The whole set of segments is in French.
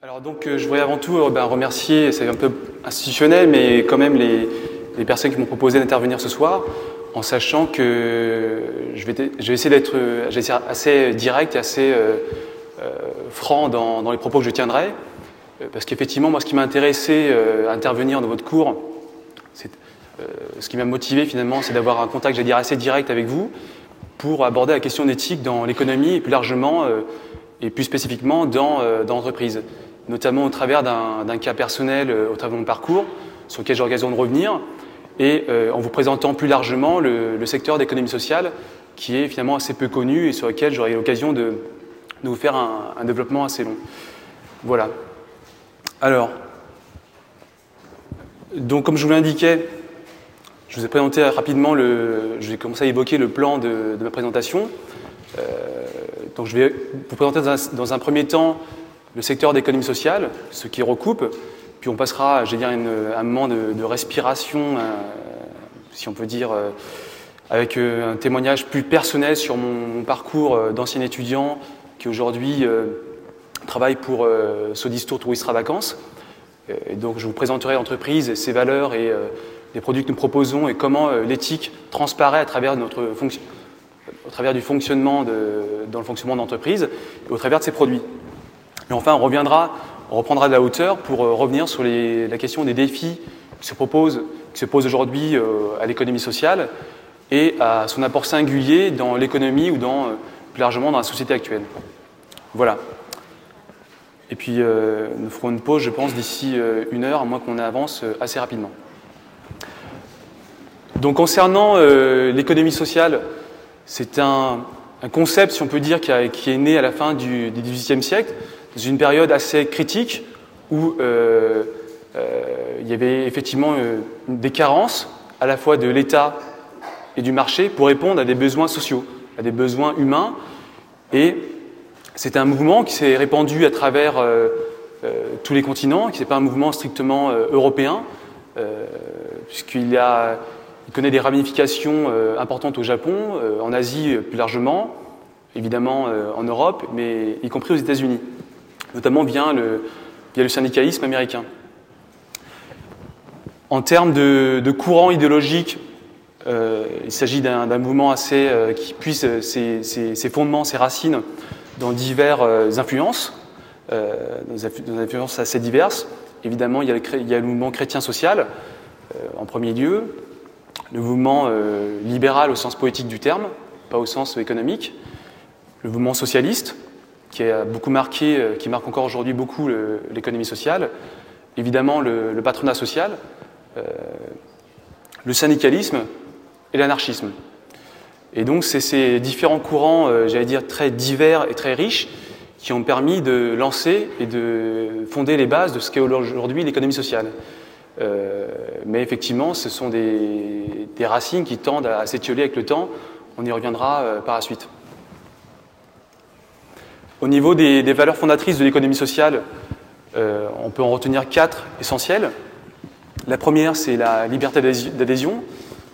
Alors donc euh, je voudrais avant tout euh, ben, remercier, c'est un peu institutionnel, mais quand même les, personnes qui m'ont proposé d'intervenir ce soir, en sachant que je vais, essayer d'être euh, assez direct et assez franc dans, les propos que je tiendrai, parce qu'effectivement moi ce qui m'a intéressé à intervenir dans votre cours, ce qui m'a motivé finalement, c'est d'avoir un contact, j'allais dire, assez direct avec vous pour aborder la question d'éthique dans l'économie et plus largement et plus spécifiquement dans l'entreprise notamment au travers d'un cas personnel euh, au travers de mon parcours, sur lequel j'ai l'occasion de revenir, et euh, en vous présentant plus largement le, le secteur d'économie sociale, qui est finalement assez peu connu et sur lequel j'aurai l'occasion de, vous faire un, développement assez long. Voilà. Alors, donc comme je vous l'indiquais, je vous ai présenté rapidement, le, je vais commencer à évoquer le plan de, ma présentation. Euh, donc je vais vous présenter dans un premier temps le secteur d'économie sociale, ce qui recoupe, puis on passera, j'ai dire, une, un moment de, respiration, euh, si on peut dire, euh, avec euh, un témoignage plus personnel sur mon, parcours d'ancien étudiant qui aujourd'hui travaille pour Sodistour Touristra Vacances. Et donc je vous présenterai l'entreprise, ses valeurs et les produits que nous proposons et comment l'éthique transparaît à travers, notre au travers du fonctionnement de, dans le fonctionnement d'entreprise et au travers de ses produits. Et enfin, on reviendra, on reprendra de la hauteur pour euh, revenir sur la question des défis qui se, posent aujourd'hui euh, à l'économie sociale et à son apport singulier dans l'économie ou dans, euh, plus largement dans la société actuelle. Voilà. Et puis, nous ferons une pause, je pense, d'ici une heure, à moins qu'on avance assez rapidement. Donc, concernant l'économie sociale, c'est un, concept, si on peut dire, qui, qui, est né à la fin du XVIIIe siècle, dans une période assez critique où euh, euh, il y avait effectivement euh, des carences à la fois de l'État et du marché pour répondre à des besoins sociaux, à des besoins humains. Et c'est un mouvement qui s'est répandu à travers tous les continents, qui n'est pas un mouvement strictement européen, puisqu'il a, connaît des ramifications importantes au Japon, en Asie plus largement, évidemment en Europe, mais y compris aux États-Unis notamment via le, syndicalisme américain. En termes de, courant idéologique, euh, il s'agit d'un mouvement assez, euh, qui puise ses, fondements, ses racines dans diverses euh, influences, dans des influences assez diverses. Évidemment, il y a le, il y a le mouvement chrétien social en premier lieu, le mouvement libéral au sens poétique du terme, pas au sens économique, le mouvement socialiste, qui a beaucoup marqué, euh, qui marque encore aujourd'hui beaucoup l'économie sociale, évidemment le, patronat social, euh, le syndicalisme et l'anarchisme. Et donc c'est ces différents courants, euh, j'allais dire très divers et très riches, qui ont permis de lancer et de fonder les bases de ce qu'est aujourd'hui l'économie sociale. Mais effectivement, ce sont des, racines qui tendent à s'étioler avec le temps. On y reviendra par la suite. Au niveau des, valeurs fondatrices de l'économie sociale, euh, on peut en retenir quatre essentielles. La première, c'est la liberté d'adhésion,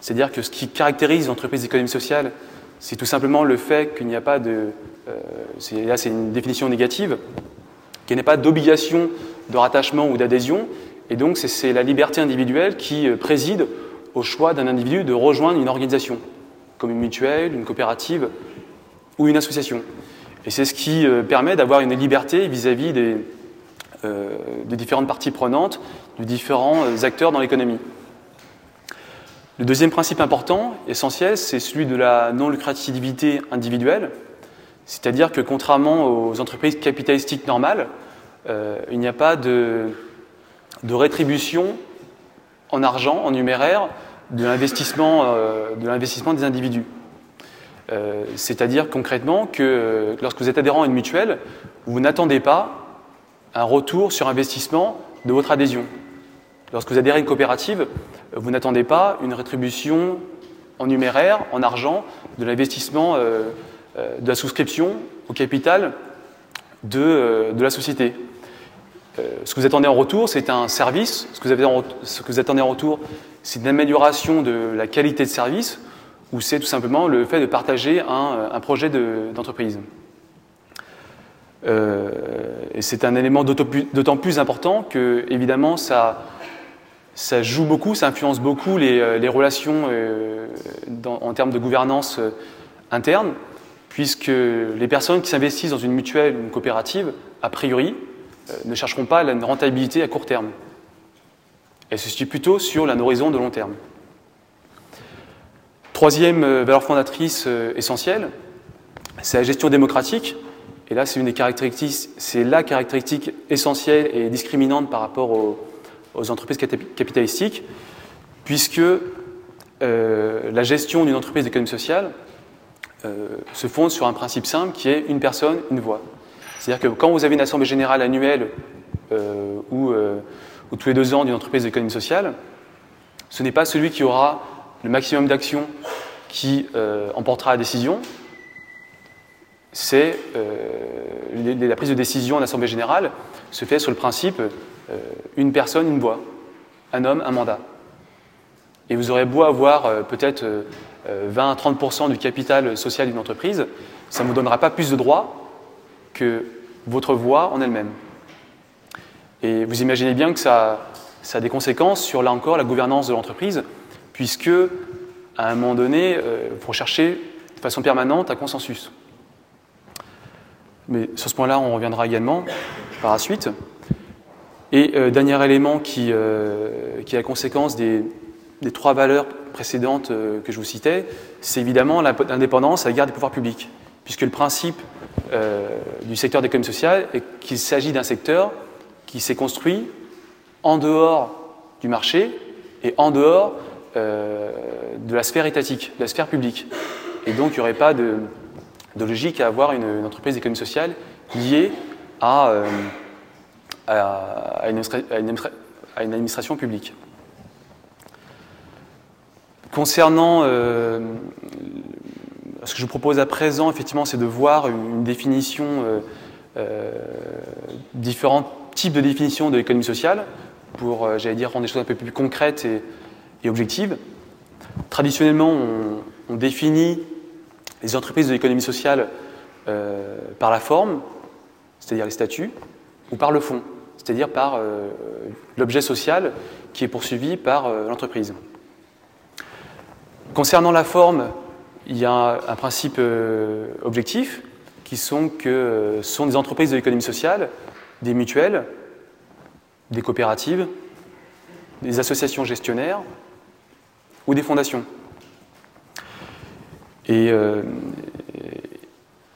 c'est-à-dire que ce qui caractérise l'entreprise d'économie sociale, c'est tout simplement le fait qu'il n'y a pas de. Euh, là, c'est une définition négative, qu'il n'y ait pas d'obligation de rattachement ou d'adhésion, et donc c'est la liberté individuelle qui euh, préside au choix d'un individu de rejoindre une organisation, comme une mutuelle, une coopérative ou une association. Et c'est ce qui euh, permet d'avoir une liberté vis-à-vis -vis des, euh, des, différentes parties prenantes, de différents euh, acteurs dans l'économie. Le deuxième principe important, essentiel, c'est celui de la non-lucrativité individuelle, c'est-à-dire que contrairement aux entreprises capitalistiques normales, il n'y a pas de, rétribution en argent, en numéraire, de l'investissement des individus. Euh, C'est-à-dire concrètement que lorsque vous êtes adhérent à une mutuelle, vous n'attendez pas un retour sur investissement de votre adhésion. Lorsque vous adhérez à une coopérative, vous n'attendez pas une rétribution en numéraire, en argent, de l'investissement euh, euh, de la souscription au capital de, euh, la société. Euh, ce que vous attendez en retour, c'est un service. Ce que vous attendez en retour, c'est une amélioration de la qualité de service ou c'est tout simplement le fait de partager un, un projet d'entreprise. De, euh, c'est un élément d'autant plus important que, évidemment, ça, joue beaucoup, ça influence beaucoup les, les relations en termes de gouvernance interne, puisque les personnes qui s'investissent dans une mutuelle ou une coopérative, a priori, ne chercheront pas la rentabilité à court terme. Elles se situent plutôt sur un horizon de long terme. Troisième euh, valeur fondatrice euh, essentielle, c'est la gestion démocratique. Et là, c'est la caractéristique essentielle et discriminante par rapport aux, entreprises capitalistiques, puisque euh, la gestion d'une entreprise d'économie sociale se fonde sur un principe simple qui est une personne, une voix. C'est-à-dire que quand vous avez une assemblée générale annuelle ou, ou, tous les deux ans d'une entreprise d'économie sociale, ce n'est pas celui qui aura le maximum d'actions qui euh, emportera la décision, c'est euh, la prise de décision en Assemblée générale se fait sur le principe euh, une personne, une voix, un homme, un mandat. Et vous aurez beau avoir peut-être 20 à 30% du capital social d'une entreprise, ça ne vous donnera pas plus de droits que votre voix en elle-même. Et vous imaginez bien que ça, ça a des conséquences sur, là encore, la gouvernance de l'entreprise, puisque à un moment donné, il euh, faut chercher de façon permanente un consensus. Mais sur ce point-là, on reviendra également par la suite. Et euh, dernier élément qui, euh, qui, est la conséquence des, trois valeurs précédentes que je vous citais, c'est évidemment l'indépendance à l'égard des pouvoirs publics. Puisque le principe du secteur d'économie sociale est qu'il s'agit d'un secteur qui s'est construit en dehors du marché et en dehors euh, de la sphère étatique, de la sphère publique. Et donc, il n'y aurait pas de, logique à avoir une, entreprise d'économie sociale liée à, euh, une, administration publique. Concernant euh, ce que je propose à présent, effectivement, c'est de voir une, définition, différents types de définitions de l'économie sociale pour, j'allais dire, rendre des choses un peu plus concrètes et, et objective. Traditionnellement, on, définit les entreprises de l'économie sociale euh, par la forme, c'est-à-dire les statuts, ou par le fond, c'est-à-dire par euh, l'objet social qui est poursuivi par euh, l'entreprise. Concernant la forme, il y a un, principe objectif qui sont que ce sont des entreprises de l'économie sociale, des mutuelles, des coopératives, des associations gestionnaires, ou des fondations. Et euh,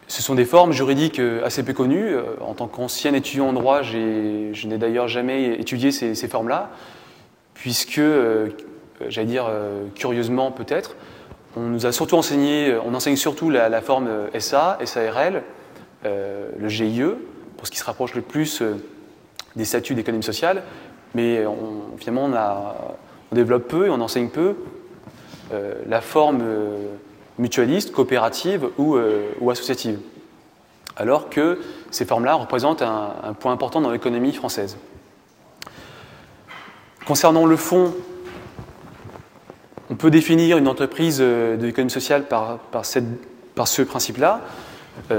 ce sont des formes juridiques euh, assez peu connues. Euh, en tant qu'ancien étudiant en droit, je n'ai d'ailleurs jamais étudié ces, formes-là, puisque, j'allais dire curieusement peut-être, on nous a surtout enseigné, on enseigne surtout la, forme SA, SARL, le GIE, pour ce qui se rapproche le plus des statuts d'économie sociale, mais finalement on, a, on développe peu et on enseigne peu la forme euh, mutualiste, coopérative euh, ou, associative. Alors que ces formes-là représentent un, point important dans l'économie française. Concernant le fond, on peut définir une entreprise de l'économie sociale par, ce principe-là.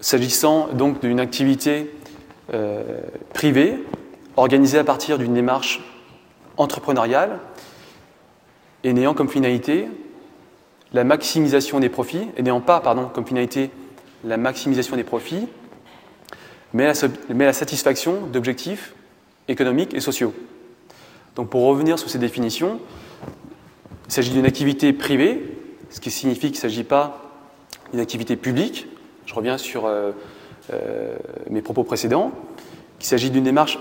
S'agissant donc d'une activité privée organisée à partir d'une démarche entrepreneuriale et n'ayant comme finalité la maximisation des profits, et n'ayant pas pardon, comme finalité la maximisation des profits, mais la, satisfaction d'objectifs économiques et sociaux. Donc pour revenir sur ces définitions, il s'agit d'une activité privée, ce qui signifie qu'il ne s'agit pas d'une activité publique, je reviens sur euh, euh, mes propos précédents, qu'il s'agit d'une démarche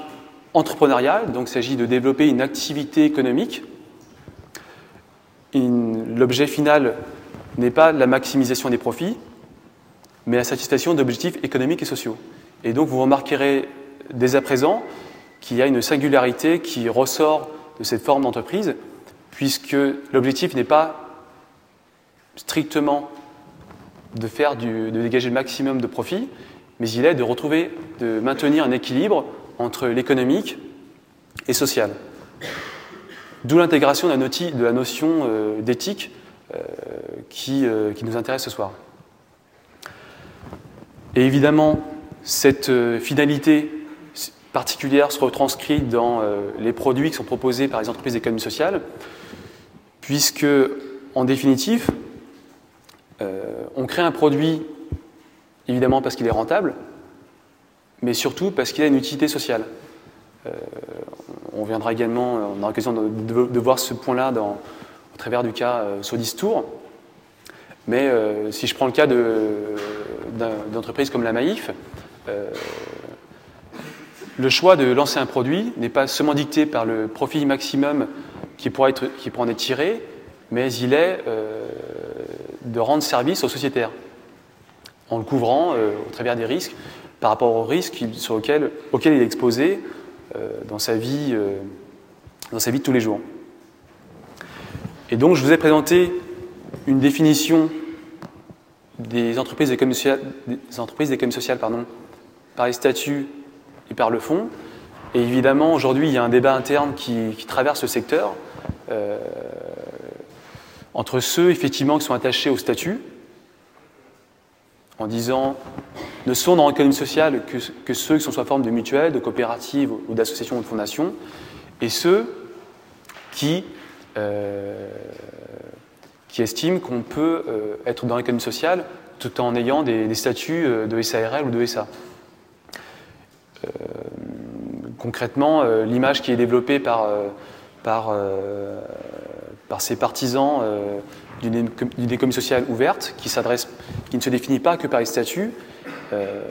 entrepreneurial, donc il s'agit de développer une activité économique. L'objet final n'est pas la maximisation des profits, mais la satisfaction d'objectifs économiques et sociaux. Et donc vous remarquerez dès à présent qu'il y a une singularité qui ressort de cette forme d'entreprise, puisque l'objectif n'est pas strictement de faire de dégager le maximum de profit, mais il est de retrouver, de maintenir un équilibre entre l'économique et social. D'où l'intégration de la notion euh, d'éthique euh, euh, qui, nous intéresse ce soir. Et évidemment, cette finalité particulière se retranscrit dans les produits qui sont proposés par les entreprises d'économie sociale, puisque, en définitive, on crée un produit évidemment parce qu'il est rentable, mais surtout parce qu'il a une utilité sociale. Euh, on viendra également, on aura l'occasion de, voir ce point-là au travers du cas euh, Sodis Tour. Mais euh, si je prends le cas d'entreprises comme la Maïf, le choix de lancer un produit n'est pas seulement dicté par le profit maximum qui pourra, être, qui pourra en être tiré, mais il est de rendre service aux sociétaires en le couvrant au travers des risques par rapport aux risques sur auxquels, il est exposé euh, dans, sa vie, euh, dans sa vie de tous les jours. Et donc, je vous ai présenté une définition des entreprises d'économie sociale, des pardon, par les statuts et par le fond. Et évidemment, aujourd'hui, il y a un débat interne qui, traverse le secteur euh, entre ceux, effectivement, qui sont attachés au statut, en disant ne sont dans l'économie sociale que, ceux qui sont sous la forme de mutuelles, de coopératives ou d'associations ou de fondations, et ceux qui, euh, estiment qu'on peut euh, être dans l'économie sociale tout en ayant des, statuts euh, de SARL ou de SA. concrètement, l'image qui est développée par, par, par ces partisans d'une économie sociale ouverte qui, qui ne se définit pas que par les statuts, euh,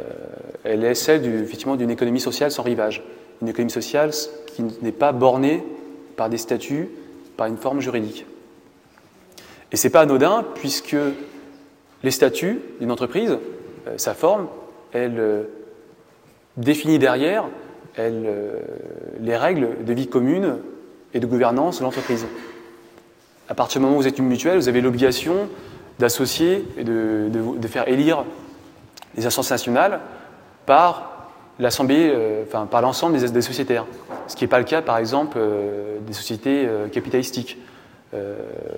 elle est celle d'une économie sociale sans rivage. Une économie sociale qui n'est pas bornée par des statuts, par une forme juridique. Et ce n'est pas anodin puisque les statuts d'une entreprise, euh, sa forme, elle euh, définit derrière les règles de vie commune et de gouvernance de l'entreprise. À partir du moment où vous êtes une mutuelle, vous avez l'obligation d'associer et de, faire élire les instances nationales par euh, enfin l'ensemble des, sociétaires. Ce qui n'est pas le cas, par exemple, euh, des sociétés euh, capitalistiques,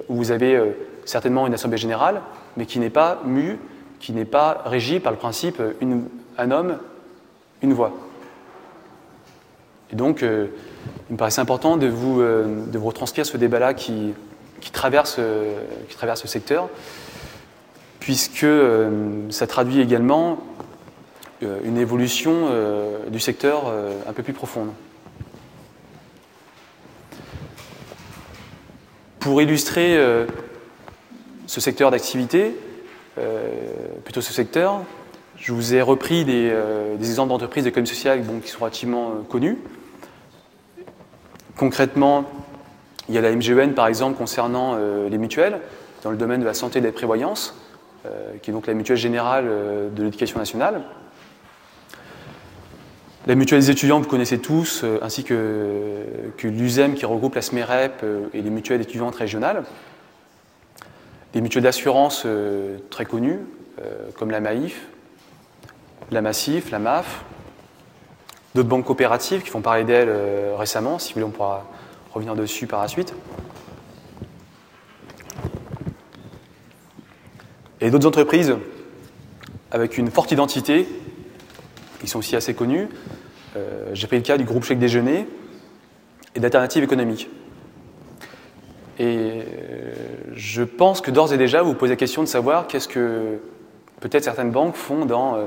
où vous avez certainement une Assemblée générale, mais qui n'est pas mue, qui n'est pas régie par le principe un homme, une voix. Et donc, il me paraissait important de vous, de vous retranscrire ce débat-là qui, qui, traverse, qui traverse le secteur puisque euh, ça traduit également euh, une évolution euh, du secteur un peu plus profonde. Pour illustrer ce secteur d'activité, plutôt ce secteur, je vous ai repris des, exemples d'entreprises d'économie sociale qui sont relativement connus. Concrètement, il y a la MGEN par exemple concernant les mutuelles dans le domaine de la santé et de la prévoyance. Euh, qui est donc la mutuelle générale euh, de l'éducation nationale. La mutuelle des étudiants, vous connaissez tous, euh, ainsi que, l'USEM qui regroupe la SMEREP et les mutuelles étudiantes régionales. Des mutuelles d'assurance très connues, comme la MAIF, la Massif, la MAF, d'autres banques coopératives qui font parler d'elles récemment, si vous voulez on pourra revenir dessus par la suite. Et d'autres entreprises avec une forte identité, qui sont aussi assez connues. Euh, j'ai pris le cas du groupe Chèque Déjeuner et d'Alternatives économiques. Et euh, je pense que d'ores et déjà, vous vous posez la question de savoir qu'est-ce que peut-être certaines banques font dans, euh,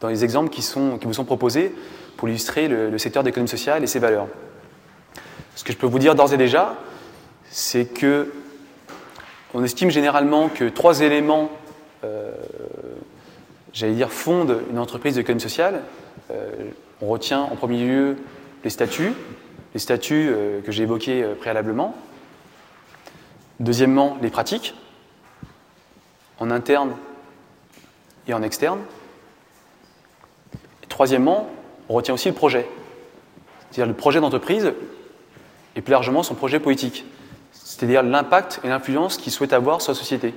dans les exemples qui, sont, qui vous sont proposés pour illustrer le, le secteur d'économie sociale et ses valeurs. Ce que je peux vous dire d'ores et déjà, c'est que on estime généralement que trois éléments, euh, j'allais dire, fondent une entreprise d'économie sociale. Euh, on retient en premier lieu les statuts, les statuts euh, que j'ai évoqués préalablement. Deuxièmement, les pratiques, en interne et en externe. Et troisièmement, on retient aussi le projet, c'est-à-dire le projet d'entreprise et plus largement son projet politique c'est-à-dire l'impact et l'influence qu'il souhaite avoir sur la société.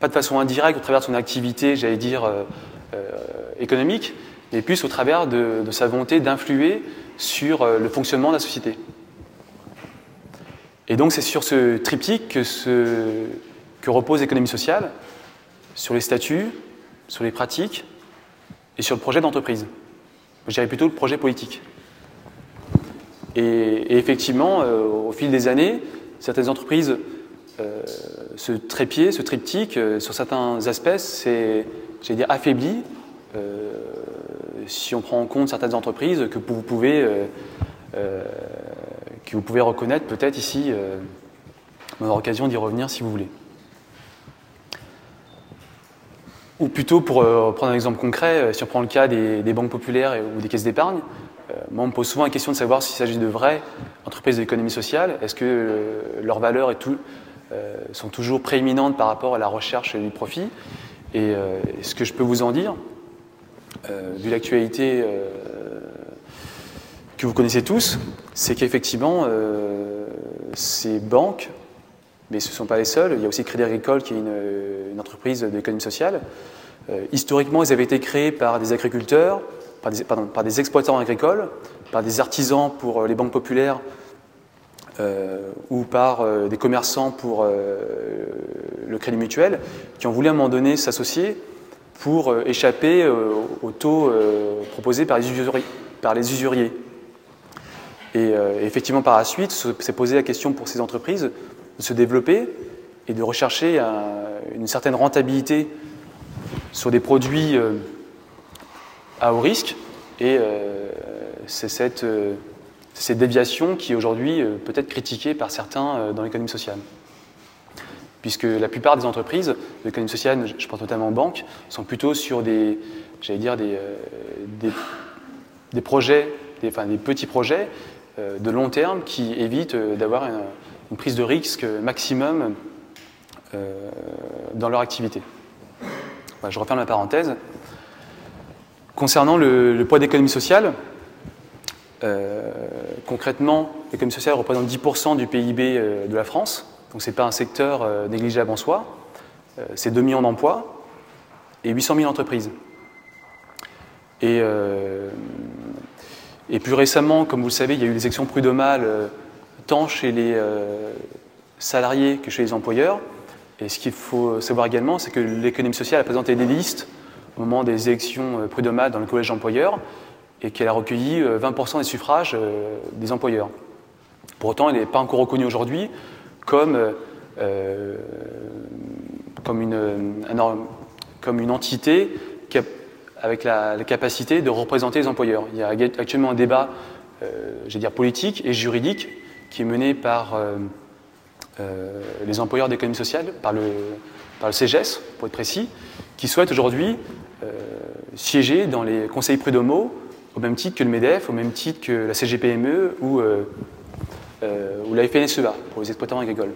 Pas de façon indirecte au travers de son activité, j'allais dire, euh, euh, économique, mais plus au travers de, sa volonté d'influer sur euh, le fonctionnement de la société. Et donc c'est sur ce triptyque que, que repose l'économie sociale, sur les statuts, sur les pratiques et sur le projet d'entreprise. Je dirais plutôt le projet politique. Et, effectivement, euh, au fil des années, certaines entreprises euh, se trépied, ce triptyque, euh, sur certains aspects, c'est, dire, affaibli. si on prend en compte certaines entreprises que vous pouvez, que vous pouvez reconnaître peut-être ici, on aura l'occasion d'y revenir si vous voulez. Ou plutôt, pour prendre un exemple concret, si on prend le cas des, banques populaires ou des caisses d'épargne, euh, moi, on me pose souvent la question de savoir s'il s'agit de vraies entreprises de l'économie sociale. Est-ce que euh, leurs valeurs euh, sont toujours prééminentes par rapport à la recherche du profit? Et ce que je peux vous en dire, vu l'actualité que vous connaissez tous, c'est qu'effectivement, ces banques, mais ce ne sont pas les seules, il y a aussi Crédit Agricole qui est une, une entreprise d'économie sociale, historiquement, ils avaient été créés par des agriculteurs, par des, exploitants agricoles, par des artisans pour euh, les banques populaires euh, ou par euh, des commerçants pour le crédit mutuel, qui ont voulu à un moment donné s'associer pour échapper aux taux proposés par les, usuriers, par les usuriers. Et effectivement, par la suite, s'est posé la question pour ces entreprises de se développer et de rechercher une certaine rentabilité sur des produits à haut risque. Et euh, c'est cette, euh, cette, déviation qui est aujourd'hui euh, peut-être critiquée par certains dans l'économie sociale. Puisque la plupart des entreprises de l'économie sociale, je pense notamment aux banques, sont plutôt sur des, j'allais dire, des, des, projets, enfin, des petits projets de long terme qui évitent d'avoir une, prise de risque maximum dans leur activité. je referme la parenthèse. Concernant le, poids d'économie sociale, euh, concrètement, l'économie sociale représente 10% du PIB euh, de la France, donc ce n'est pas un secteur euh, négligeable en soi. c'est 2 millions d'emplois et 800 000 entreprises. Et, et, plus récemment, comme vous le savez, il y a eu des actions prud'homales tant chez les salariés que chez les employeurs. Et ce qu'il faut savoir également, c'est que l'économie sociale a présenté des listes au moment des élections euh, prud'homales dans le collège d'employeurs et qu'elle a recueilli 20% euh, des suffrages euh, des employeurs. Pour autant, elle n'est pas encore reconnue aujourd'hui comme, comme, une, comme une entité avec la, capacité de représenter les employeurs. Il y a actuellement un débat, dire, politique et juridique qui est mené par les employeurs d'économie sociale, par le, par le CGS, pour être précis, qui souhaitent aujourd'hui euh, siéger dans les conseils prud'homaux au même titre que le MEDEF, au même titre que la CGPME ou, euh, euh, ou la FNSEA pour les exploitants agricoles.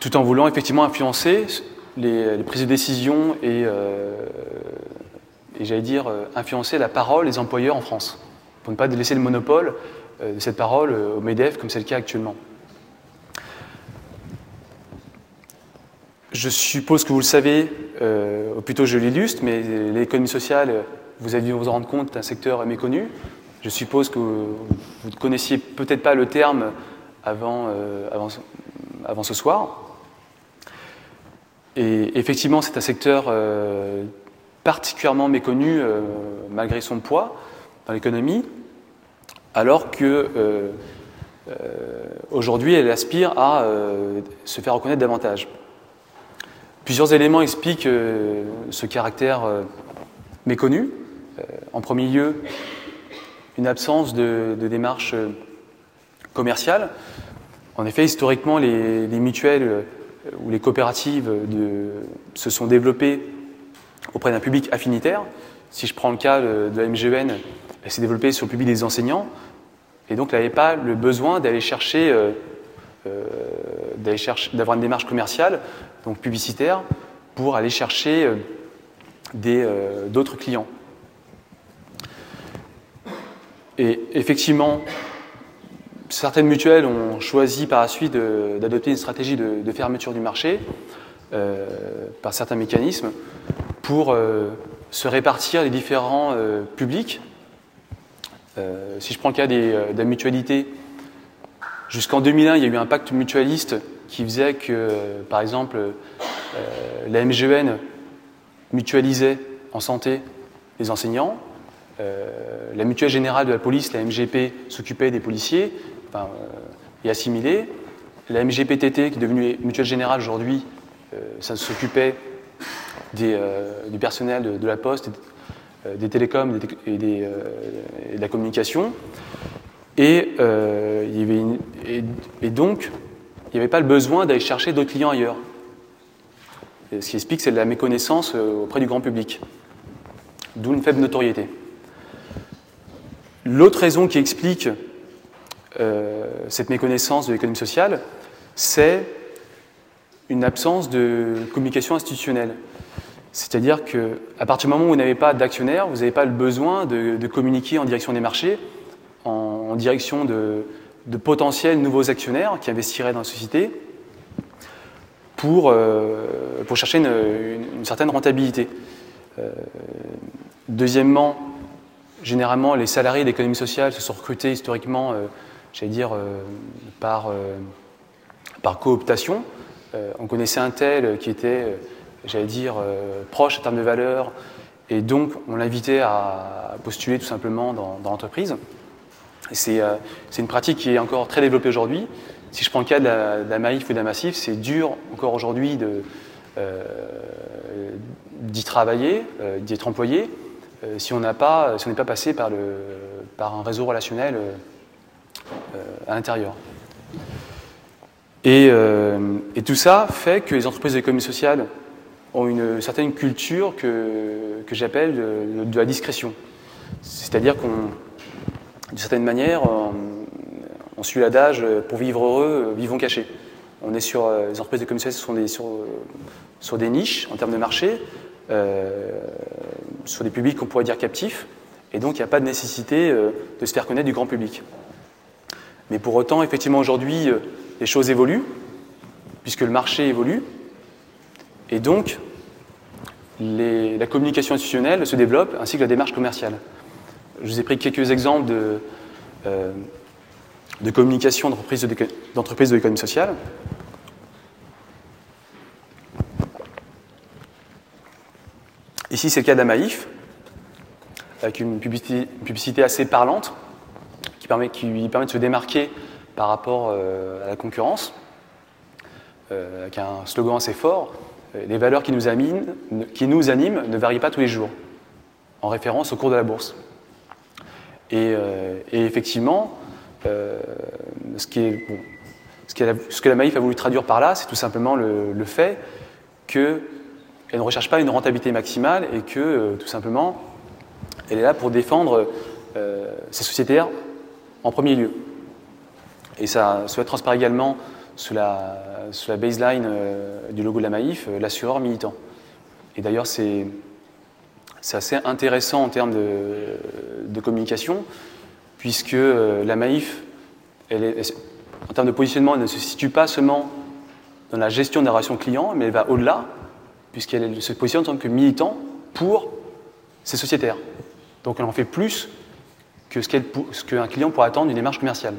Tout en voulant effectivement influencer les, prises de décision et, et j'allais dire influencer la parole des employeurs en France, pour ne pas laisser le monopole de cette parole au MEDEF comme c'est le cas actuellement. Je suppose que vous le savez, euh, ou plutôt je l'illustre, mais l'économie sociale, vous avez dû vous en rendre compte, est un secteur méconnu. Je suppose que vous ne connaissiez peut-être pas le terme avant, euh, avant, avant, ce soir. Et effectivement, c'est un secteur euh, particulièrement méconnu malgré son poids dans l'économie, alors que aujourd'hui, elle aspire à se faire reconnaître davantage. Plusieurs éléments expliquent euh, ce caractère euh, méconnu. Euh, en premier lieu, une absence de, démarche commerciale. En effet, historiquement, les, mutuelles ou les coopératives se sont développées auprès d'un public affinitaire. Si je prends le cas de, la MGN, elle s'est développée sur le public des enseignants, et donc elle n'avait pas le besoin d'aller chercher, d'avoir une démarche commerciale donc publicitaire, pour aller chercher euh, euh, d'autres clients. Et effectivement, certaines mutuelles ont choisi par la suite d'adopter une stratégie de, fermeture du marché euh, par certains mécanismes pour se répartir les différents publics. si je prends le cas des, de la mutualité, jusqu'en 2001, il y a eu un pacte mutualiste qui faisait que, par exemple, la MGN mutualisait en santé les enseignants, la mutuelle générale de la police, la MGP, s'occupait des policiers et assimilés. La MGPTT, qui est devenue mutuelle générale aujourd'hui, ça s'occupait du personnel de, la poste, des télécoms et, des, de la communication. Et, euh, il y avait et, donc, il n'y avait pas le besoin d'aller chercher d'autres clients ailleurs. ce qui explique, c'est la méconnaissance euh, auprès du grand public, d'où une faible notoriété. L'autre raison qui explique euh, cette méconnaissance de l'économie sociale, c'est une absence de communication institutionnelle. C'est-à-dire qu'à partir du moment où vous n'avez pas d'actionnaire, vous n'avez pas le besoin de, de, communiquer en direction des marchés en, direction de, potentiels nouveaux actionnaires qui investiraient dans la société pour, euh, chercher une, certaine rentabilité. Euh, deuxièmement, généralement, les salariés d'économie sociale se sont recrutés historiquement, euh, j'allais dire, par, par cooptation. on connaissait un tel qui était, j'allais dire, proche en termes de valeur, et donc on l'invitait à postuler tout simplement dans l'entreprise. Euh, c'est une pratique qui est encore très développée aujourd'hui. Si je prends le cas de la, Maïf ou de Massif, c'est dur encore aujourd'hui euh, d'y travailler, euh, d'y être employé, si on n'est pas, passé par, un réseau relationnel à l'intérieur. Et, tout ça fait que les entreprises de l'économie sociale ont une certaine culture que, que j'appelle de, de, la discrétion. C'est-à-dire qu'on d'une certaine manière, on, suit l'adage euh, pour vivre heureux, euh, vivons cachés. On est sur euh, les entreprises de communication sont des, sur, des niches en termes de marché, sur des publics qu'on pourrait dire captifs, et donc il n'y a pas de nécessité de se faire connaître du grand public. Mais pour autant, effectivement, aujourd'hui, les choses évoluent, puisque le marché évolue, et donc la communication institutionnelle se développe, ainsi que la démarche commerciale. Je vous ai pris quelques exemples de, euh, de communication d'entreprises de, l'économie sociale. Ici, c'est le cas d'Amaïf, avec une publicité, assez parlante, qui, permet, qui, lui permet de se démarquer par rapport euh, à la concurrence, euh, avec un slogan assez fort. Les valeurs qui nous, qui nous animent ne varient pas tous les jours, en référence au cours de la bourse. Euh, et, effectivement, euh, ce, que la Maïf a voulu traduire par là, c'est tout simplement le, fait qu'elle ne recherche pas une rentabilité maximale et que, euh, tout simplement, elle est là pour défendre ses sociétaires en premier lieu. Et ça, cela transparaît également sous la, baseline du logo de la Maïf, l'assureur militant. Et d'ailleurs, c'est c'est assez intéressant en termes de, communication, puisque euh, la Maïf, en termes de positionnement, elle ne se situe pas seulement dans la gestion des relations clients, mais elle va au-delà, puisqu'elle se positionne en tant que militant pour ses sociétaires. Donc elle en fait plus que ce qu'un client pourrait attendre d'une démarche commerciale.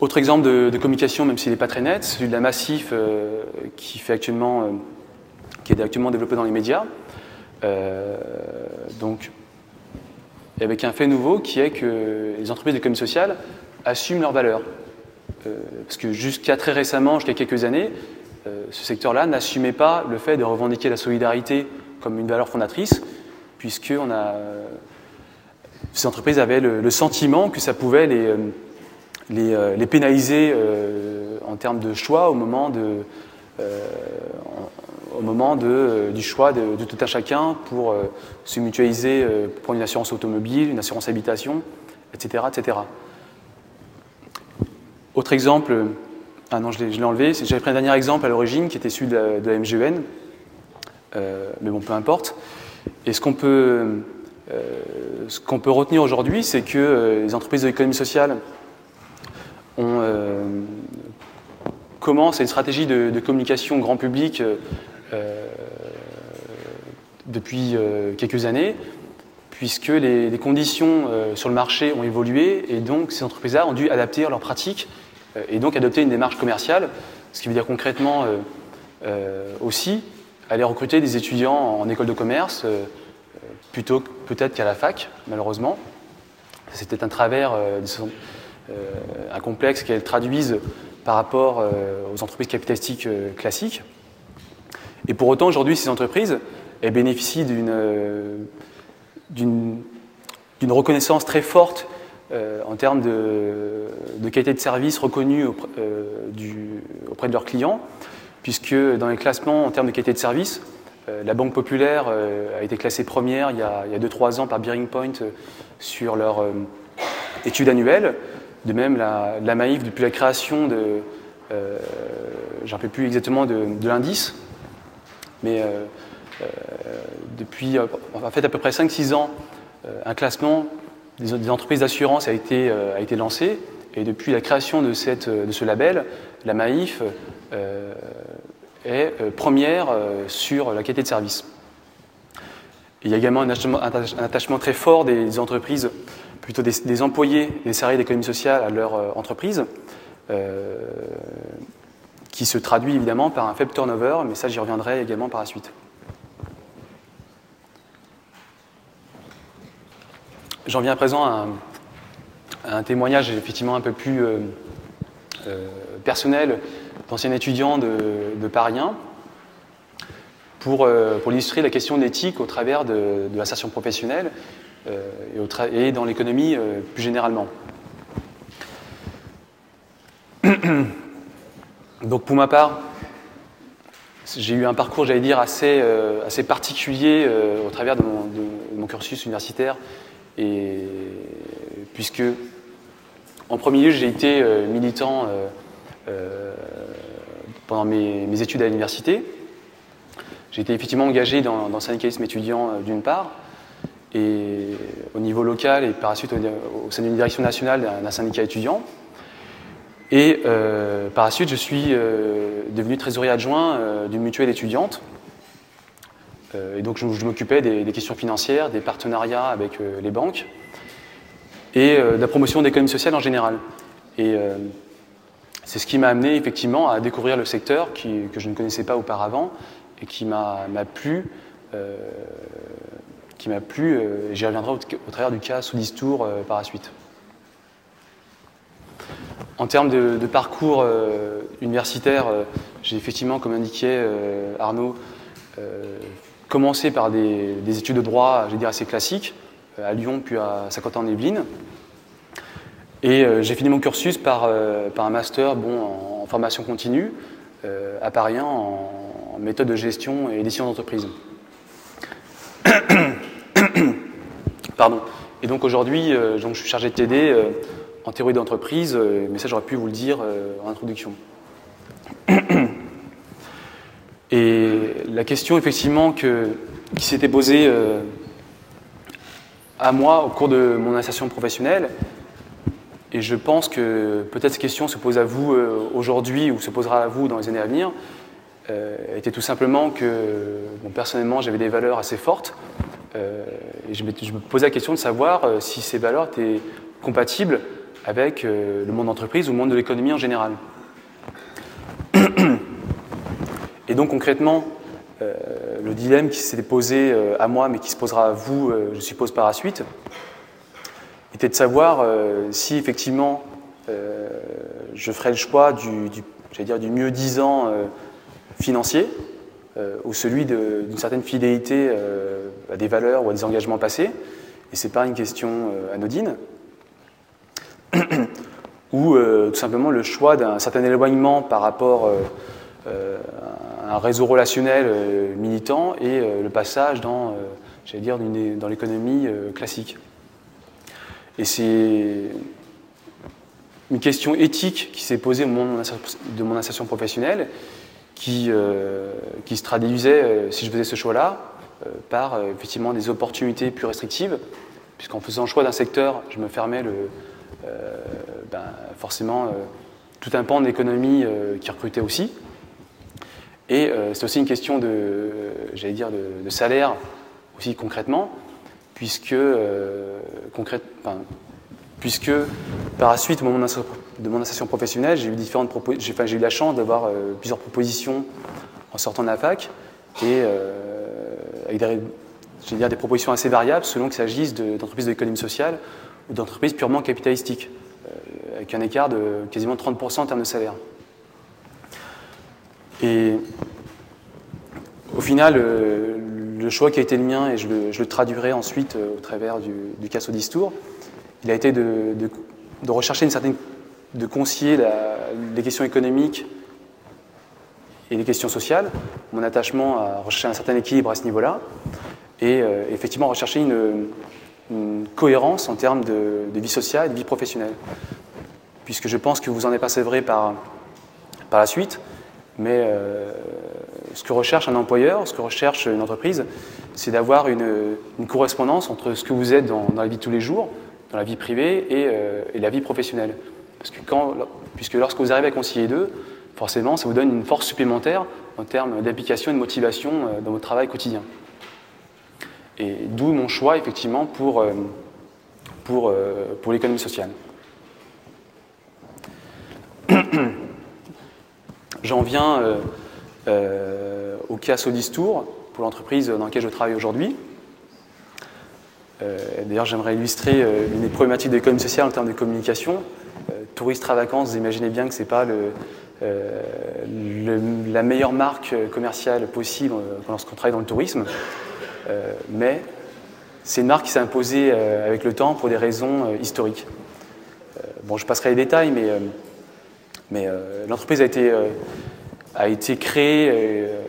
Autre exemple de, communication, même s'il n'est pas très net, celui de la Massif euh, qui fait actuellement euh, qui est actuellement développé dans les médias. Euh, donc, avec un fait nouveau qui est que les entreprises d'économie sociale assument leurs valeurs. Euh, parce que jusqu'à très récemment, jusqu'à quelques années, euh, ce secteur-là n'assumait pas le fait de revendiquer la solidarité comme une valeur fondatrice, puisque ces entreprises avaient le, sentiment que ça pouvait les, les pénaliser en termes de choix au moment de, au moment de, euh, du choix de, tout un chacun pour euh, se mutualiser euh, pour une assurance automobile, une assurance habitation, etc. etc. Autre exemple, ah non, je l'ai enlevé, j'avais pris un dernier exemple à l'origine qui était celui de la, MGN, mais bon, peu importe. Et ce qu'on peut, ce qu'on peut retenir aujourd'hui, c'est que les entreprises de l'économie sociale ont, commencent à une stratégie de, de communication grand public depuis euh, quelques années, puisque les, conditions euh, sur le marché ont évolué et donc ces entreprises-là ont dû adapter leurs pratiques et donc adopter une démarche commerciale ce qui veut dire concrètement aussi aller recruter des étudiants en école de commerce plutôt peut-être qu'à la fac, malheureusement. C'était un travers, un complexe qu'elles traduisent par rapport aux entreprises capitalistiques classiques. Et pour autant, aujourd'hui, ces entreprises, bénéficient d'une reconnaissance très forte euh, en termes de, qualité de service reconnue euh, auprès, de leurs clients, puisque dans les classements en termes de qualité de service, euh, la Banque Populaire a été classée première il y a 2-3 ans par Bearing Point sur leur étude annuelle. De même, la, la Maïf, depuis la création de, peux plus exactement, de, l'indice, mais depuis en fait à peu près 5-6 ans, un classement des, entreprises d'assurance a, été, euh, a été lancé. Et depuis la création de, cette, de ce label, la euh, est euh, première sur la qualité de service. Il y a également un attachement, très fort des, entreprises, plutôt des, employés, des salariés d'économie sociale à leur entreprise, qui se traduit évidemment par un faible turnover, mais ça j'y reviendrai également par la suite. J'en viens à présent à un, témoignage effectivement un peu plus euh, euh, personnel d'ancien étudiant de, de Paris 1 pour, euh, pour, illustrer la question d'éthique au travers de, l'insertion professionnelle et, dans l'économie plus généralement. Donc pour ma part, j'ai eu un parcours, j'allais dire, assez, assez particulier au travers de mon, cursus universitaire et puisque, en premier lieu, j'ai été euh, militant euh, euh, pendant mes, études à l'université. J'ai été effectivement engagé dans, le syndicalisme étudiant d'une part, et au niveau local et par la suite au, sein d'une direction nationale d'un syndicat étudiant. Et par la suite, je suis devenu trésorier adjoint d'une mutuelle étudiante euh, et donc je, m'occupais des, questions financières, des partenariats avec euh, les banques et euh, de la promotion de l'économie sociale en général. Et c'est ce qui m'a amené effectivement à découvrir le secteur que je ne connaissais pas auparavant et qui m'a plu. qui m'a plu, j'y reviendrai au, travers du cas sous Tour par la suite. En termes de, parcours universitaire, j'ai effectivement, comme indiquait Arnaud, commencé par des, études de droit, je vais dire, assez classiques, euh, à Lyon puis à Saint-Quentin-en-Yvelines. Et euh, j'ai fini mon cursus par, euh, par un master bon, en, formation continue à Paris en, méthode de gestion et édition d'entreprise. Pardon. Et donc aujourd'hui, je suis chargé de TD en théorie d'entreprise, mais ça j'aurais pu vous le dire en introduction. Et la question effectivement qui s'était posée euh, à moi au cours de mon insertion professionnelle, et je pense que peut-être cette question se pose à vous euh, aujourd'hui ou se posera à vous dans les années à venir, euh, était tout simplement que personnellement j'avais des valeurs assez fortes, et je me, posais la question de savoir si ces valeurs étaient compatibles avec le monde d'entreprise ou le monde de l'économie en général. Et donc concrètement, euh, le dilemme qui s'était posé euh, à moi, mais qui se posera à vous, euh, je suppose, par la suite, était de savoir si effectivement je ferais le choix du, dire, du mieux disant financier ou celui d'une certaine fidélité à des valeurs ou à des engagements passés. Et ce n'est pas une question anodine. Ou tout simplement le choix d'un certain éloignement par rapport un réseau relationnel euh, militant et euh, le passage dans, euh, dire, dans l'économie classique. Et c'est une question éthique qui s'est posée au moment de mon insertion professionnelle, qui, qui se traduisait, si je faisais ce choix-là, par effectivement des opportunités plus restrictives, puisqu'en faisant le choix d'un secteur, je me fermais le, ben, forcément tout un pan de l'économie qui recrutait aussi. Et euh, c'est aussi une question de, dire, de, salaire aussi concrètement, puisque, euh, puisque par la suite, de mon insertion professionnelle, j'ai eu, eu la chance d'avoir plusieurs propositions en sortant de la fac et avec des, dire, des propositions assez variables selon qu'il s'agisse d'entreprises de, sociale d'entreprises purement capitalistiques, avec un écart de quasiment 30% en termes de salaire. Et au final, euh, le choix qui a été le mien, et je le, traduirai ensuite euh, au travers du, du cas Sodistour, il a été de, rechercher une certaine. de concilier les questions économiques et les questions sociales, mon attachement à rechercher un certain équilibre à ce niveau-là, et euh, effectivement rechercher une, cohérence en termes de, vie sociale et de vie professionnelle. Puisque je pense que vous en vrai par, par la suite, mais euh, ce que recherche un employeur, ce que recherche une entreprise, c'est d'avoir une, correspondance entre ce que vous êtes dans, la vie de tous les jours, dans la vie privée euh, et, la vie professionnelle. Parce que quand, puisque lorsque vous arrivez à concilier deux, forcément, ça vous donne une force supplémentaire en termes d'application et de motivation euh, dans votre travail quotidien. Et d'où mon choix, effectivement, pour, pour, pour l'économie sociale. J'en viens euh, euh, au cas Sodistour, pour l'entreprise dans laquelle je travaille aujourd'hui. Euh, d'ailleurs, j'aimerais illustrer une des problématiques de l'économie sociale en termes de communication. touristes à vacances, vous imaginez bien que ce n'est pas la meilleure marque commerciale possible lorsqu'on travaille dans le tourisme, mais c'est une marque qui s'est imposée avec le temps pour des raisons historiques. bon, je passerai les détails, mais euh, l'entreprise a été, euh, créée euh,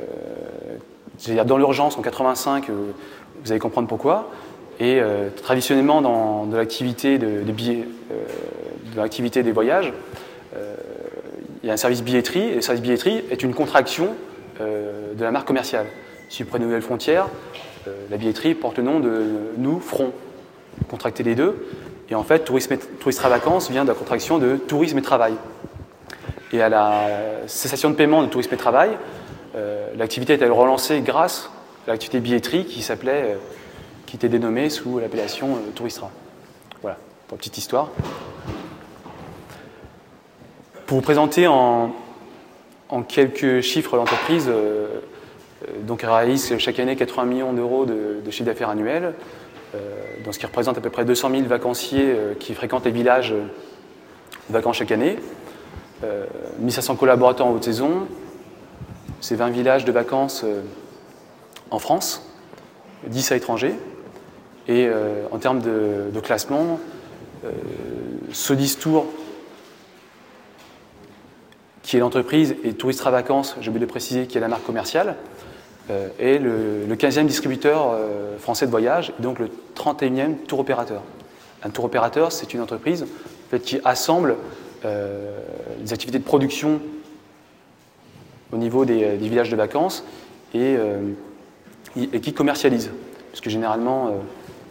dans l'urgence en 85, vous allez comprendre pourquoi. Et traditionnellement, dans l'activité des voyages, il y a un service billetterie, et le service billetterie est une contraction de la marque commerciale. Si vous prenez Nouvelle Frontière, la billetterie porte le nom de nous, Front. Contracter les deux. Et en fait, tourisme, vacances vient de la contraction de tourisme et travail. Et à la cessation de paiement de tourisme et travail, euh, l'activité a été relancée grâce à l'activité billetterie qui s'appelait, euh, qui était dénommée sous l'appellation euh, Touristra. Voilà, pour une petite histoire. Pour vous présenter en, quelques chiffres l'entreprise, donc elle réalise chaque année 80 millions d'euros de, chiffre d'affaires annuel, dans ce qui représente à peu près 200 000 vacanciers qui fréquentent les villages vacances chaque année. 1500 euh, collaborateurs en haute saison, c'est 20 villages de vacances euh, en France, 10 à l'étranger. Et euh, en termes de, classement, Sodistour, qui est l'entreprise, et Touristra Vacances, j'ai oublié de préciser, qui est la marque commerciale, est le, 15e distributeur français de voyage, et donc le 31e tour opérateur. Un tour opérateur, c'est une entreprise qui assemble euh, des activités de production au niveau des, villages de vacances et, euh, et qui commercialisent. Parce que généralement, euh,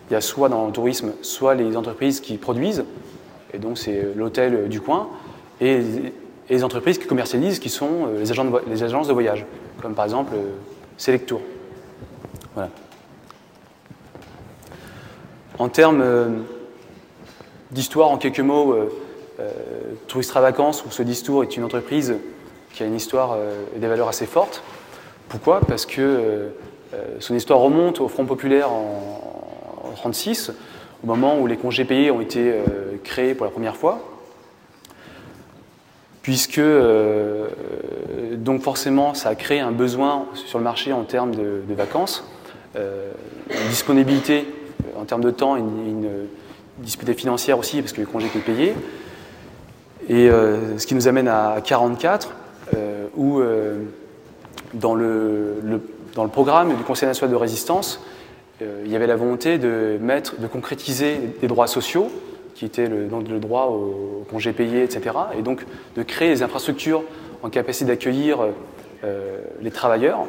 il y a soit dans le tourisme, soit les entreprises qui produisent, et donc c'est l'hôtel du coin, et, les entreprises qui commercialisent, qui sont les, les agences de voyage, comme par exemple Selectour. Voilà. En termes d'histoire, en quelques mots, euh, Touristra Vacances ou ce Tour est une entreprise qui a une histoire euh, et des valeurs assez fortes. Pourquoi? Parce que euh, son histoire remonte au Front populaire en 1936, au moment où les congés payés ont été créés pour la première fois, puisque donc forcément ça a créé un besoin sur le marché en termes de, vacances, une disponibilité en termes de temps, une, une, disponibilité financière aussi, parce que les congés étaient payés, et euh, ce qui nous amène à 44, euh, où euh, dans le, dans, le, programme du Conseil national de résistance, il y avait la volonté de, mettre, de concrétiser des droits sociaux, qui étaient le, droit au congé payé, etc., et donc de créer des infrastructures en capacité d'accueillir les travailleurs.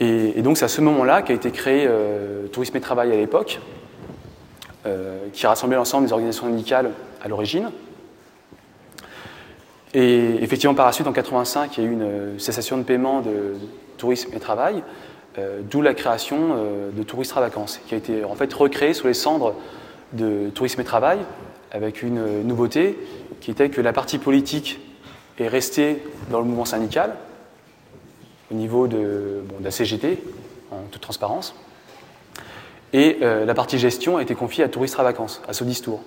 Et, donc c'est à ce moment-là qu'a été créé Tourisme et Travail à l'époque, qui rassemblait l'ensemble des organisations syndicales à l'origine. Et effectivement, par la suite, en 85, il y a eu une euh, cessation de paiement de tourisme et travail, euh, d'où la création euh, de Touristra Vacances, qui a été en fait recréé sous les cendres de Tourisme et Travail, avec une nouveauté qui était que la partie politique est restée dans le mouvement syndical au niveau de, la CGT, en toute transparence. Et euh, la partie gestion a été confiée à Touristes à Vacances, à Sodistour,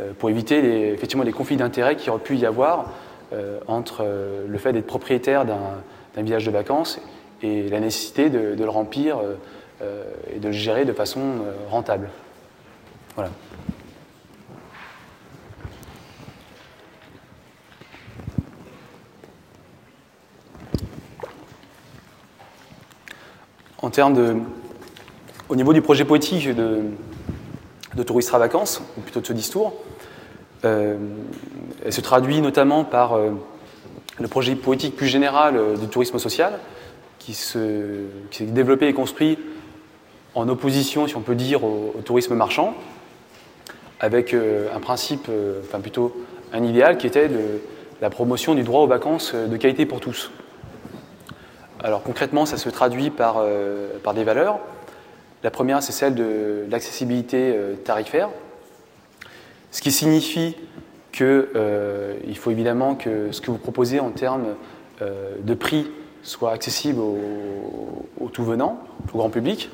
euh, pour éviter les, effectivement les conflits d'intérêts qui auraient pu y avoir euh, entre le fait d'être propriétaire d'un village de vacances et la nécessité de, le remplir et de le gérer de façon rentable. Voilà. En termes de, au niveau du projet poétique de, de Touristes à Vacances, ou plutôt de ce discours, euh, elle se traduit notamment par euh, le projet poétique plus général euh, du tourisme social, qui, s'est développé et construit en opposition, si on peut dire, au, tourisme marchand, avec un principe, enfin plutôt un idéal qui était de la promotion du droit aux vacances de qualité pour tous. Alors concrètement, ça se traduit par, par des valeurs. La première, c'est celle de l'accessibilité euh, tarifaire, ce qui signifie qu'il euh, faut évidemment que ce que vous proposez en termes euh, de prix soit accessible au, tout venant, au grand public,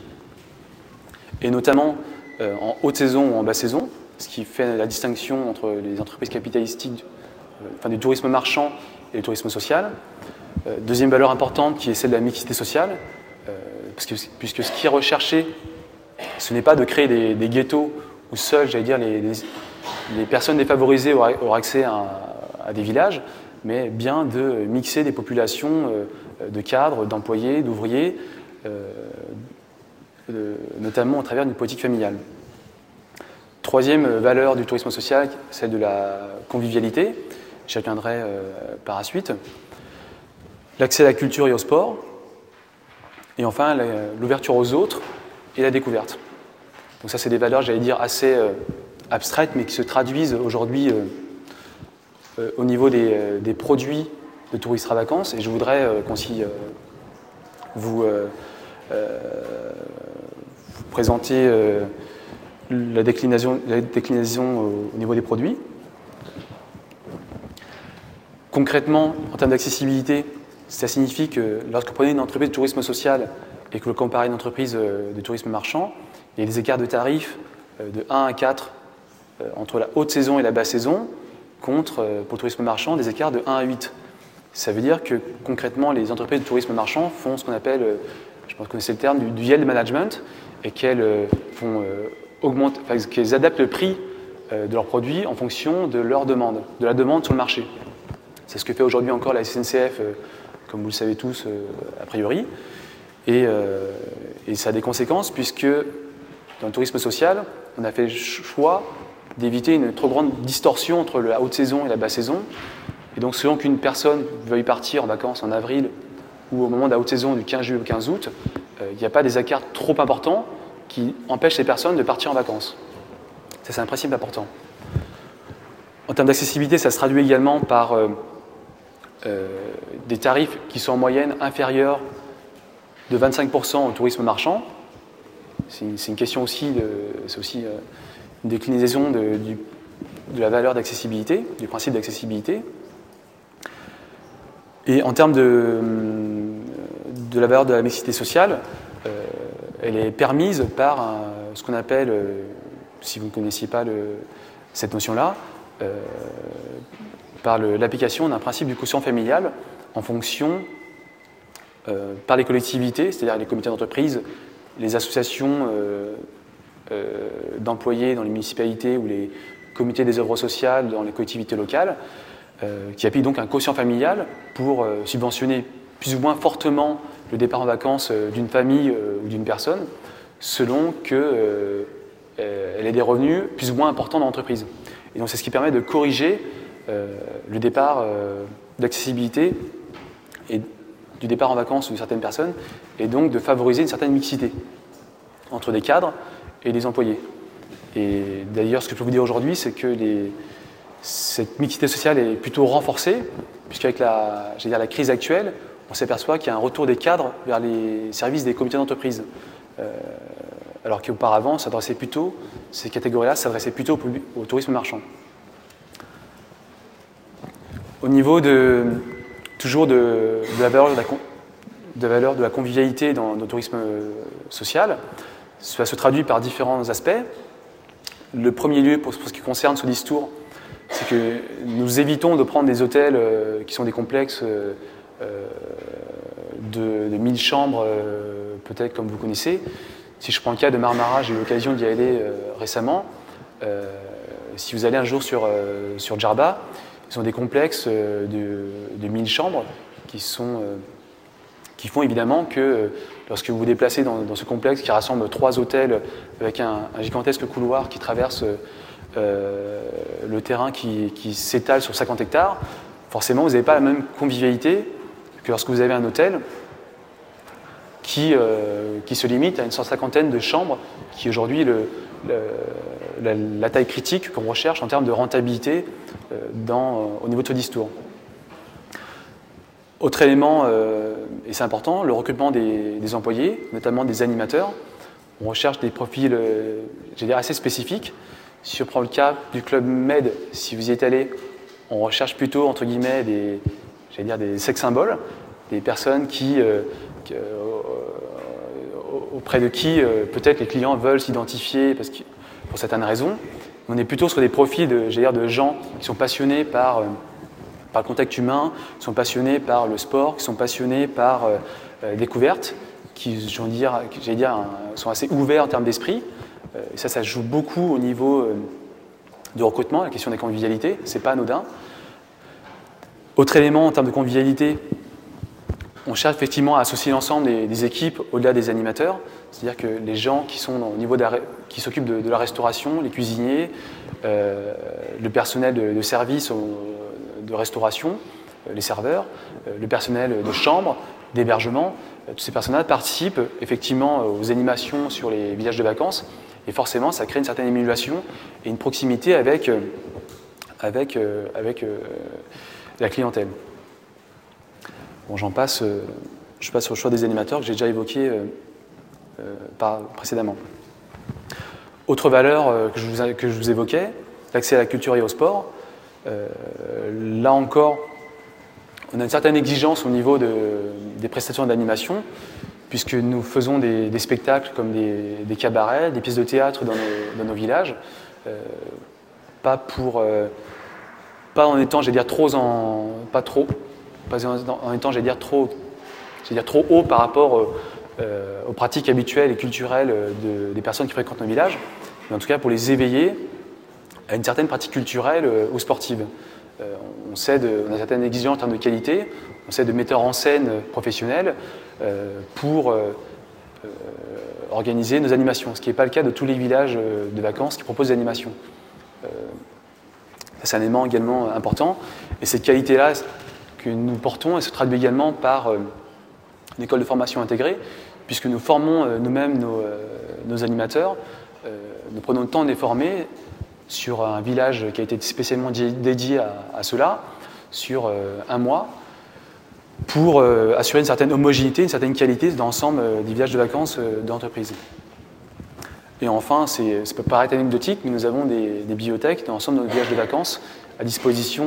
et notamment en haute saison ou en basse saison, ce qui fait la distinction entre les entreprises capitalistiques, enfin, du tourisme marchand et le tourisme social. Deuxième valeur importante qui est celle de la mixité sociale, puisque ce qui est recherché, ce n'est pas de créer des, ghettos où seuls, j'allais dire, les, personnes défavorisées auraient, accès à, des villages, mais bien de mixer des populations euh, de cadres, d'employés, d'ouvriers, euh, notamment à travers une politique familiale. Troisième valeur du tourisme social, celle de la convivialité. J'y reviendrai euh, par la suite. L'accès à la culture et au sport. Et enfin, l'ouverture aux autres et la découverte. Donc ça, c'est des valeurs, j'allais dire, assez euh, abstraites, mais qui se traduisent aujourd'hui euh, euh, au niveau des, produits de touristes à vacances. Et je voudrais qu'on vous, présenter la déclinaison, la déclinaison au niveau des produits. Concrètement, en termes d'accessibilité, ça signifie que lorsque vous prenez une entreprise de tourisme social et que vous comparez une entreprise euh, de tourisme marchand, il y a des écarts de tarifs euh, de 1 à 4 euh, entre la haute saison et la basse saison, contre, pour le tourisme marchand, des écarts de 1 à 8. Ça veut dire que concrètement, les entreprises de tourisme marchand font ce qu'on appelle, je pense que connaissez le terme, du, yield management, et qu'elles font qu'elles adaptent le prix de leurs produits en fonction de leur demande, de la demande sur le marché. C'est ce que fait aujourd'hui encore la SNCF, comme vous le savez tous, a priori. Euh, et, ça a des conséquences puisque dans le tourisme social, on a fait le choix d'éviter une trop grande distorsion entre la haute saison et la basse saison. Et donc selon qu'une personne veuille partir en vacances en avril ou au moment de la haute saison du 15 juillet au 15 août, euh, il n'y a pas des écarts trop importants qui empêchent les personnes de partir en vacances. Ça, c'est un principe important. En termes d'accessibilité, ça se traduit également par euh, des tarifs qui sont en moyenne inférieurs de 25% au tourisme marchand. C'est une, question aussi, c'est aussi euh, une déclinaison de, la valeur d'accessibilité, du principe d'accessibilité. Et en termes de, de, la valeur de la mixité sociale, euh, elle est permise par ce qu'on appelle, euh, si vous ne connaissiez pas cette notion-là, par l'application d'un principe du quotient familial en fonction euh, par les collectivités, c'est-à-dire les comités d'entreprise, les associations euh, euh, d'employés dans les municipalités ou les comités des œuvres sociales dans les collectivités locales, qui appliquent donc un quotient familial pour subventionner plus ou moins fortement le départ en vacances d'une famille ou d'une personne, selon qu'elle ait des revenus plus ou moins importants dans l'entreprise. Et donc c'est ce qui permet de corriger le départ d'accessibilité et du départ en vacances de certaines personnes, et donc de favoriser une certaine mixité entre des cadres et des employés. Et d'ailleurs, ce que je peux vous dire aujourd'hui, c'est que cette mixité sociale est plutôt renforcée, puisqu'avec la, la crise actuelle, on s'aperçoit qu'il y a un retour des cadres vers les services des comités d'entreprise. Euh, alors qu'auparavant, plutôt, ces catégories-là s'adressaient plutôt au tourisme marchand. Au niveau de, toujours de, la valeur de la, valeur de la convivialité dans, le tourisme social, cela se traduit par différents aspects. Le premier lieu, pour, ce qui concerne ce discours, c'est que nous évitons de prendre des hôtels euh, qui sont des complexes euh, euh, de, de 1000 chambres, peut-être comme vous connaissez. Si je prends le cas de Marmara, j'ai eu l'occasion d'y aller récemment. si vous allez un jour sur, sur ils ont des complexes de, de 1000 chambres qui, sont, qui font évidemment que lorsque vous vous déplacez dans, ce complexe qui rassemble trois hôtels avec un, gigantesque couloir qui traverse euh, le terrain qui, s'étale sur 50 hectares, forcément vous n'avez pas la même convivialité que lorsque vous avez un hôtel qui, euh, qui se limite à une cent cinquantaine de chambres, qui aujourd'hui la, taille critique qu'on recherche en termes de rentabilité euh, dans, au niveau de ce discours. Autre élément, euh, et c'est important, le recrutement des, employés, notamment des animateurs. On recherche des profils, euh, dire, assez spécifiques. Si je prends le cas du club Med, si vous y êtes allé, on recherche plutôt, entre guillemets, des, dire, des sex symboles, des personnes qui, euh, auprès de qui peut-être les clients veulent s'identifier pour certaines raisons. On est plutôt sur des profils de, dire, de gens qui sont passionnés par par le contact humain, qui sont passionnés par le sport, qui sont passionnés par euh, euh découverte, qui, sont assez ouverts en termes d'esprit. Euh, ça, ça joue beaucoup au niveau euh, du recrutement, la question des convivialités, c'est pas anodin. Autre élément en termes de convivialité, on cherche effectivement à associer l'ensemble des, équipes au-delà des animateurs, c'est-à-dire que les gens qui sont au niveau s'occupent de, la restauration, les cuisiniers, le personnel de, service, de restauration, euh, les serveurs, euh, le personnel de chambre, d'hébergement. Euh, tous ces personnels participent effectivement aux animations sur les villages de vacances et forcément ça crée une certaine émulation et une proximité avec, avec, avec la clientèle. Bon, j'en passe, je passe au choix des animateurs que j'ai déjà évoqué précédemment. Autre valeur que, je vous, que je vous évoquais, l'accès à la culture et au sport. Euh, là encore, on a une certaine exigence au niveau des prestations d'animation, puisque nous faisons des, spectacles comme des, cabarets, des pièces de théâtre dans nos, villages, euh, pas pour, euh, pas en étant, dire trop en, pas trop, pas en, étant, dire trop, dire trop haut par rapport aux pratiques habituelles et culturelles des personnes qui fréquentent nos villages, mais en tout cas pour les éveiller à une certaine pratique culturelle euh, ou sportive. Euh, on, sait de, on a certaines exigences en termes de qualité, on sait de metteurs en scène professionnels euh, pour organiser nos animations, ce qui n'est pas le cas de tous les villages de vacances qui proposent des animations. C'est un élément également important. Et cette qualité-là que nous portons, se traduit également par une école de formation intégrée, puisque nous formons nous-mêmes nos, animateurs. nous prenons le temps de les former sur un village qui a été spécialement dédié à, cela, sur euh, un mois, pour euh, assurer une certaine homogénéité, une certaine qualité dans l'ensemble euh, des villages de vacances d'entreprise. Et enfin, ça peut paraître anecdotique, mais nous avons des, bibliothèques dans l'ensemble de nos villages de vacances à disposition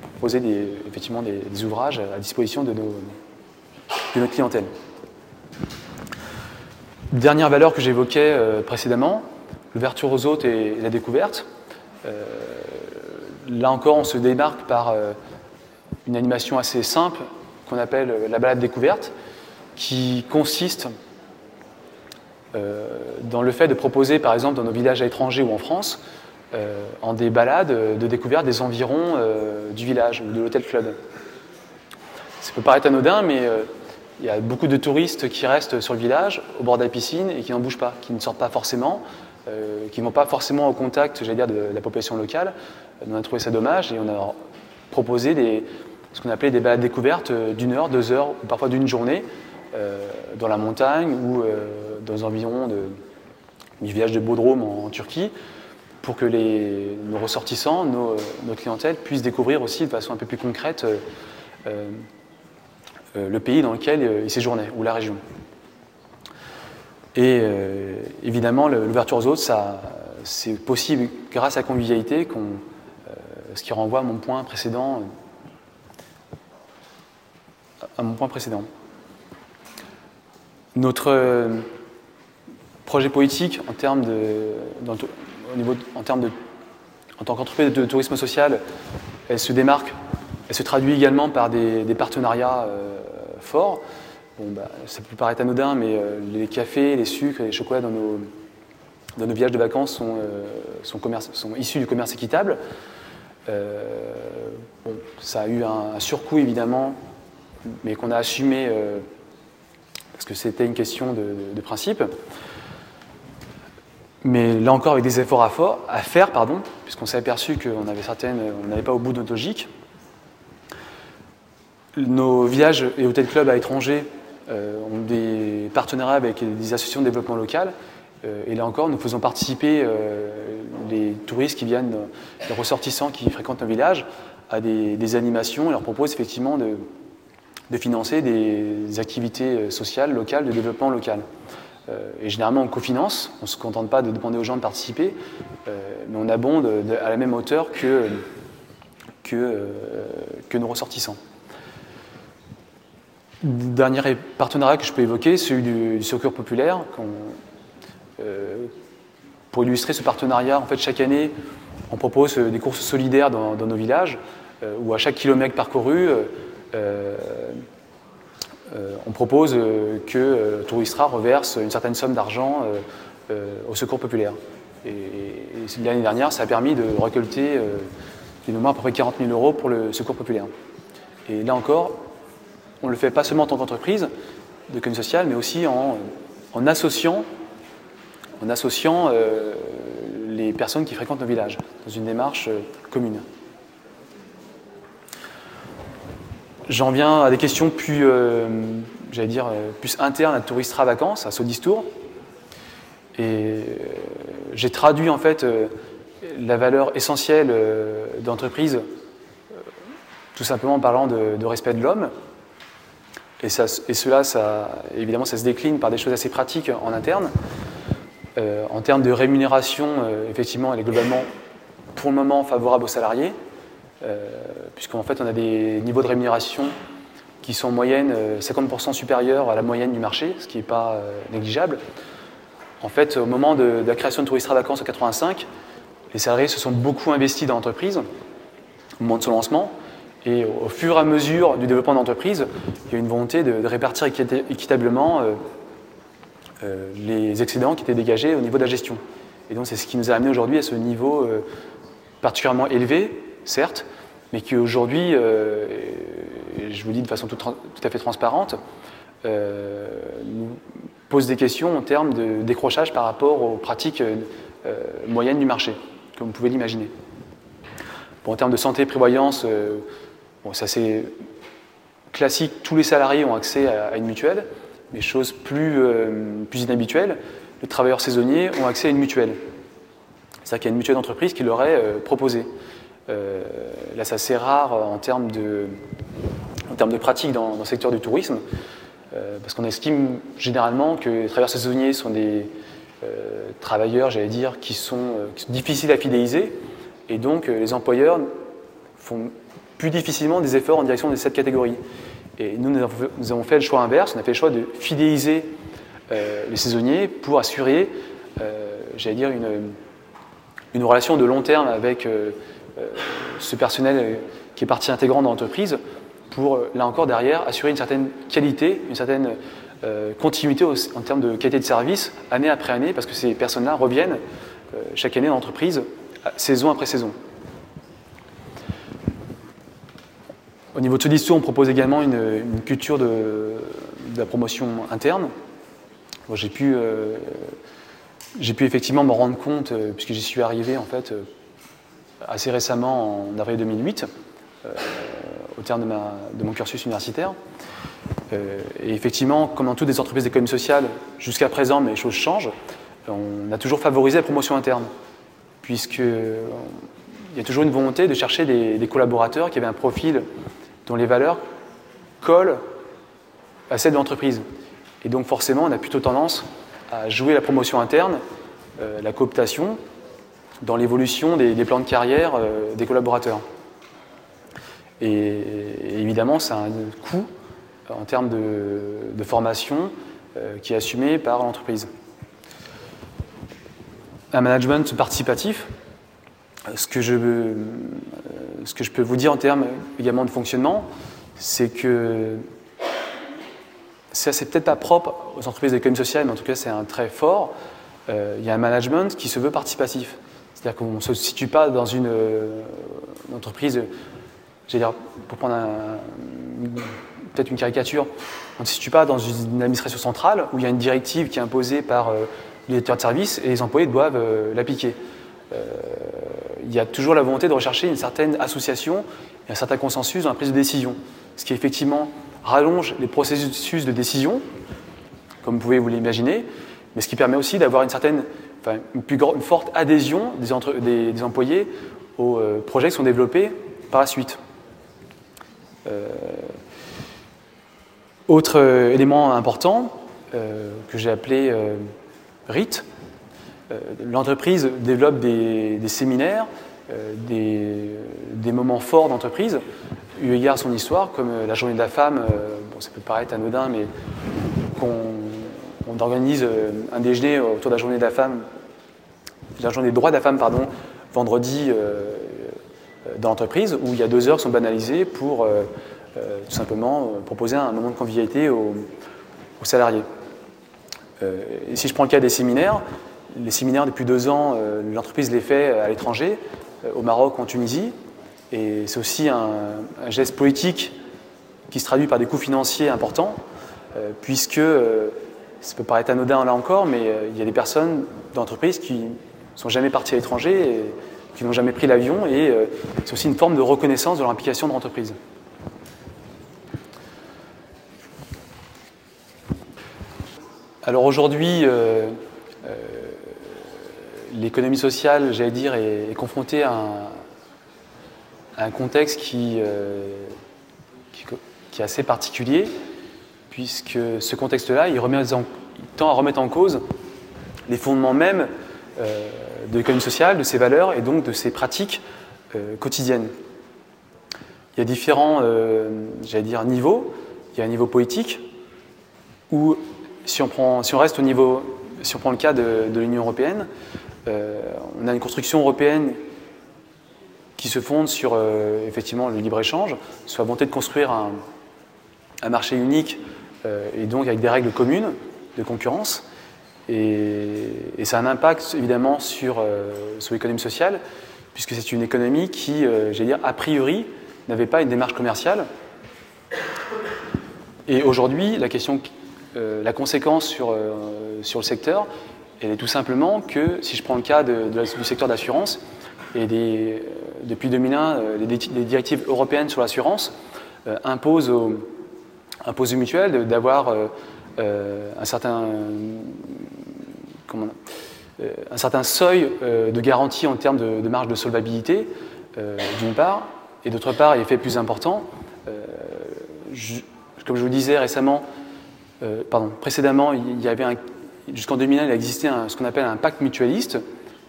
pour proposer des, effectivement des, ouvrages à disposition de, nos, de notre clientèle. Dernière valeur que j'évoquais précédemment, l'ouverture aux autres et la découverte. Euh, là encore, on se démarque par euh, une animation assez simple qu'on appelle la balade découverte, qui consiste euh, dans le fait de proposer, par exemple, dans nos villages à l'étranger ou en France, en des balades de découverte des environs du village ou de l'hôtel club. Ça peut paraître anodin, mais il y a beaucoup de touristes qui restent sur le village, au bord de la piscine, et qui n'en bougent pas, qui ne sortent pas forcément, euh, qui ne vont pas forcément au contact, j'allais dire, de, la population locale. On a trouvé ça dommage et on a proposé ce qu'on appelait des balades découvertes d'une heure, deux heures, ou parfois d'une journée, euh, dans la montagne ou euh, dans les environs du village de Bodrum en, Turquie, pour que nos ressortissants, nos, notre clientèle, puissent découvrir aussi de façon un peu plus concrète le pays dans lequel ils séjournaient, ou la région. Et euh, évidemment, l'ouverture aux autres, c'est possible grâce à la convivialité, euh, ce qui renvoie à mon point précédent à mon point précédent. Notre projet politique en termes de, au niveau, en termes de, en tant qu'entreprise de tourisme social, elle se démarque, elle se traduit également par des, partenariats forts. Bon, bah, ça peut paraître anodin, mais les cafés, les sucres, les chocolats dans nos, dans nos villages de vacances sont, sont issus du commerce équitable. Euh, ça a eu un, surcoût évidemment, mais qu'on a assumé euh, parce que c'était une question de, principe. Mais là encore, avec des efforts à, faire, pardon, puisqu'on s'est aperçu qu'on avait certaines, on pas au bout de notre logique. Nos villages et hôtels clubs à l'étranger euh, ont des partenariats avec des associations de développement local euh, et là encore, nous faisons participer euh, les touristes qui viennent, les ressortissants qui fréquentent nos villages, à des, animations et leur propose effectivement de, financer des activités sociales locales, de développement local. et généralement, on cofinance, on ne se contente pas de demander aux gens de participer, mais on abonde à la même hauteur que, nos ressortissants. Dernier partenariat que je peux évoquer, celui du, du secours populaire, euh, pour illustrer ce partenariat, en fait, chaque année, on propose euh, des courses solidaires dans, nos villages, euh, où à chaque kilomètre parcouru, on propose que Touristra reverse une certaine somme d'argent au secours populaire. Et, l'année dernière, ça a permis de récolter mémoire à peu près 40 000 euros pour le secours populaire. Et là encore, on ne le fait pas seulement en tant qu'entreprise de communauté sociale, mais aussi en, en associant euh, les personnes qui fréquentent nos villages dans une démarche euh, commune. J'en viens à des questions plus, euh, dire, plus internes à Touristra Vacances, à Sodistour. Et j'ai traduit en fait la valeur essentielle d'entreprise tout simplement en parlant de, respect de l'homme. Et, cela, évidemment, ça se décline par des choses assez pratiques en interne. Euh, en termes de rémunération, euh, effectivement, elle est globalement, pour le moment, favorable aux salariés, euh, puisqu'en fait, on a des niveaux de rémunération qui sont en moyenne 50% supérieurs à la moyenne du marché, ce qui n'est pas négligeable. En fait, au moment de, la création de Touristra Vacances en 85, les salariés se sont beaucoup investis dans l'entreprise au moment de son lancement. Et au fur et à mesure du développement de l'entreprise, il y a une volonté de, répartir équitablement euh, les excédents qui étaient dégagés au niveau de la gestion. Et donc c'est ce qui nous a amené aujourd'hui à ce niveau euh, particulièrement élevé, certes, mais qui aujourd'hui, euh, je vous dis de façon tout, à fait transparente, nous pose des questions en termes de décrochage par rapport aux pratiques moyennes du marché, comme vous pouvez l'imaginer. en termes de santé et prévoyance, bon, ça c'est classique, tous les salariés ont accès à une mutuelle mais chose plus, euh, plus inhabituelle, les travailleurs saisonniers ont accès à une mutuelle. C'est-à-dire qu'il y a une mutuelle d'entreprise qui leur est euh, proposée. Euh, là, c'est assez rare en termes de, en termes de pratique dans, le secteur du tourisme, parce qu'on estime généralement que les travailleurs saisonniers sont des travailleurs, j'allais dire, qui sont, qui sont, difficiles à fidéliser, et donc les employeurs font plus difficilement des efforts en direction de cette catégorie. Et nous, nous avons fait le choix inverse, on a fait le choix de fidéliser euh, les saisonniers pour assurer, euh, j'allais dire, une, relation de long terme avec euh, ce personnel qui est partie intégrante dans l'entreprise pour, là encore, derrière, assurer une certaine qualité, une certaine continuité en termes de qualité de service, année après année, parce que ces personnes-là reviennent chaque année dans l'entreprise, saison après saison. Au niveau de discours, on propose également une, culture de, la promotion interne. j'ai pu, euh, effectivement me rendre compte, euh, puisque j'y suis arrivé en fait euh, assez récemment, en avril 2008, au terme de, mon cursus universitaire. et effectivement, comme dans toutes les entreprises d'économie sociale, jusqu'à présent, mais les choses changent, on a toujours favorisé la promotion interne, puisque il y a toujours une volonté de chercher des collaborateurs qui avaient un profil dont les valeurs collent à celles de l'entreprise. Et donc forcément, on a plutôt tendance à jouer la promotion interne, euh, la cooptation, dans l'évolution des, plans de carrière euh, des collaborateurs. Et, évidemment, ça a un coût en termes de, formation qui est assumée par l'entreprise. Un management participatif, ce que, je, ce que je peux vous dire en termes également de fonctionnement, c'est que ça, c'est peut-être pas propre aux entreprises d'économie sociale, mais en tout cas, c'est un trait fort. Euh, il y a un management qui se veut participatif. C'est-à-dire qu'on ne se situe pas dans une, euh, entreprise, dire, pour prendre peut-être une caricature, on ne se situe pas dans une administration centrale où il y a une directive qui est imposée par euh, l'éditeur de service et les employés doivent l'appliquer. Il y a toujours la volonté de rechercher une certaine association et un certain consensus dans la prise de décision, ce qui effectivement rallonge les processus de décision, comme vous pouvez vous l'imaginer, mais ce qui permet aussi d'avoir une certaine, enfin, une plus grande, forte adhésion des, employés aux euh, projets qui sont développés par la suite. Euh, autre euh, élément important que j'ai appelé RIT, l'entreprise développe des, séminaires, des, des, moments forts d'entreprise eu égard à son histoire, comme euh, la journée de la femme, euh, bon, ça peut paraître anodin, mais qu'on organise euh, un déjeuner autour de la journée de la femme, la journée des droits de la femme, pardon, vendredi dans l'entreprise, où il y a deux heures sont banalisées pour tout simplement proposer un moment de convivialité aux, salariés. et si je prends le cas des séminaires, les séminaires depuis deux ans, l'entreprise les fait à l'étranger, au Maroc, en Tunisie, et c'est aussi un, geste politique qui se traduit par des coûts financiers importants, euh, puisque, euh, ça peut paraître anodin là encore, mais euh, il y a des personnes d'entreprise qui ne sont jamais parties à l'étranger qui n'ont jamais pris l'avion, et c'est aussi une forme de reconnaissance de leur implication dans l'entreprise. Alors aujourd'hui, l'économie sociale, j'allais dire, est, confrontée à un, contexte euh, qui, qui, est assez particulier, puisque ce contexte-là, il, tend à remettre en cause les fondements mêmes euh, de l'économie sociale, de ses valeurs et donc de ses pratiques euh, quotidiennes. Il y a différents, j'allais dire, niveaux. Il y a un niveau politique, où si on, prend, si on reste au niveau, si on prend le cas de l'Union européenne, on a une construction européenne qui se fonde sur euh, effectivement le libre-échange, sur la volonté de construire un, marché unique euh, et donc avec des règles communes de concurrence. Et, ça a un impact évidemment sur, euh, sur l'économie sociale, puisque c'est une économie qui, j'allais dire, a priori, n'avait pas une démarche commerciale. Et aujourd'hui, la question, la conséquence sur, sur le secteur, elle est tout simplement que, si je prends le cas du secteur d'assurance, et des, depuis 2001, euh, les, directives européennes sur l'assurance euh, imposent, aux, mutuelles d'avoir euh, un certain un certain seuil de garantie en termes de, marge de solvabilité, d'une part, et d'autre part, est fait plus important, comme je vous disais récemment, pardon, précédemment, il y avait jusqu'en 2001, il existait ce qu'on appelle un pacte mutualiste,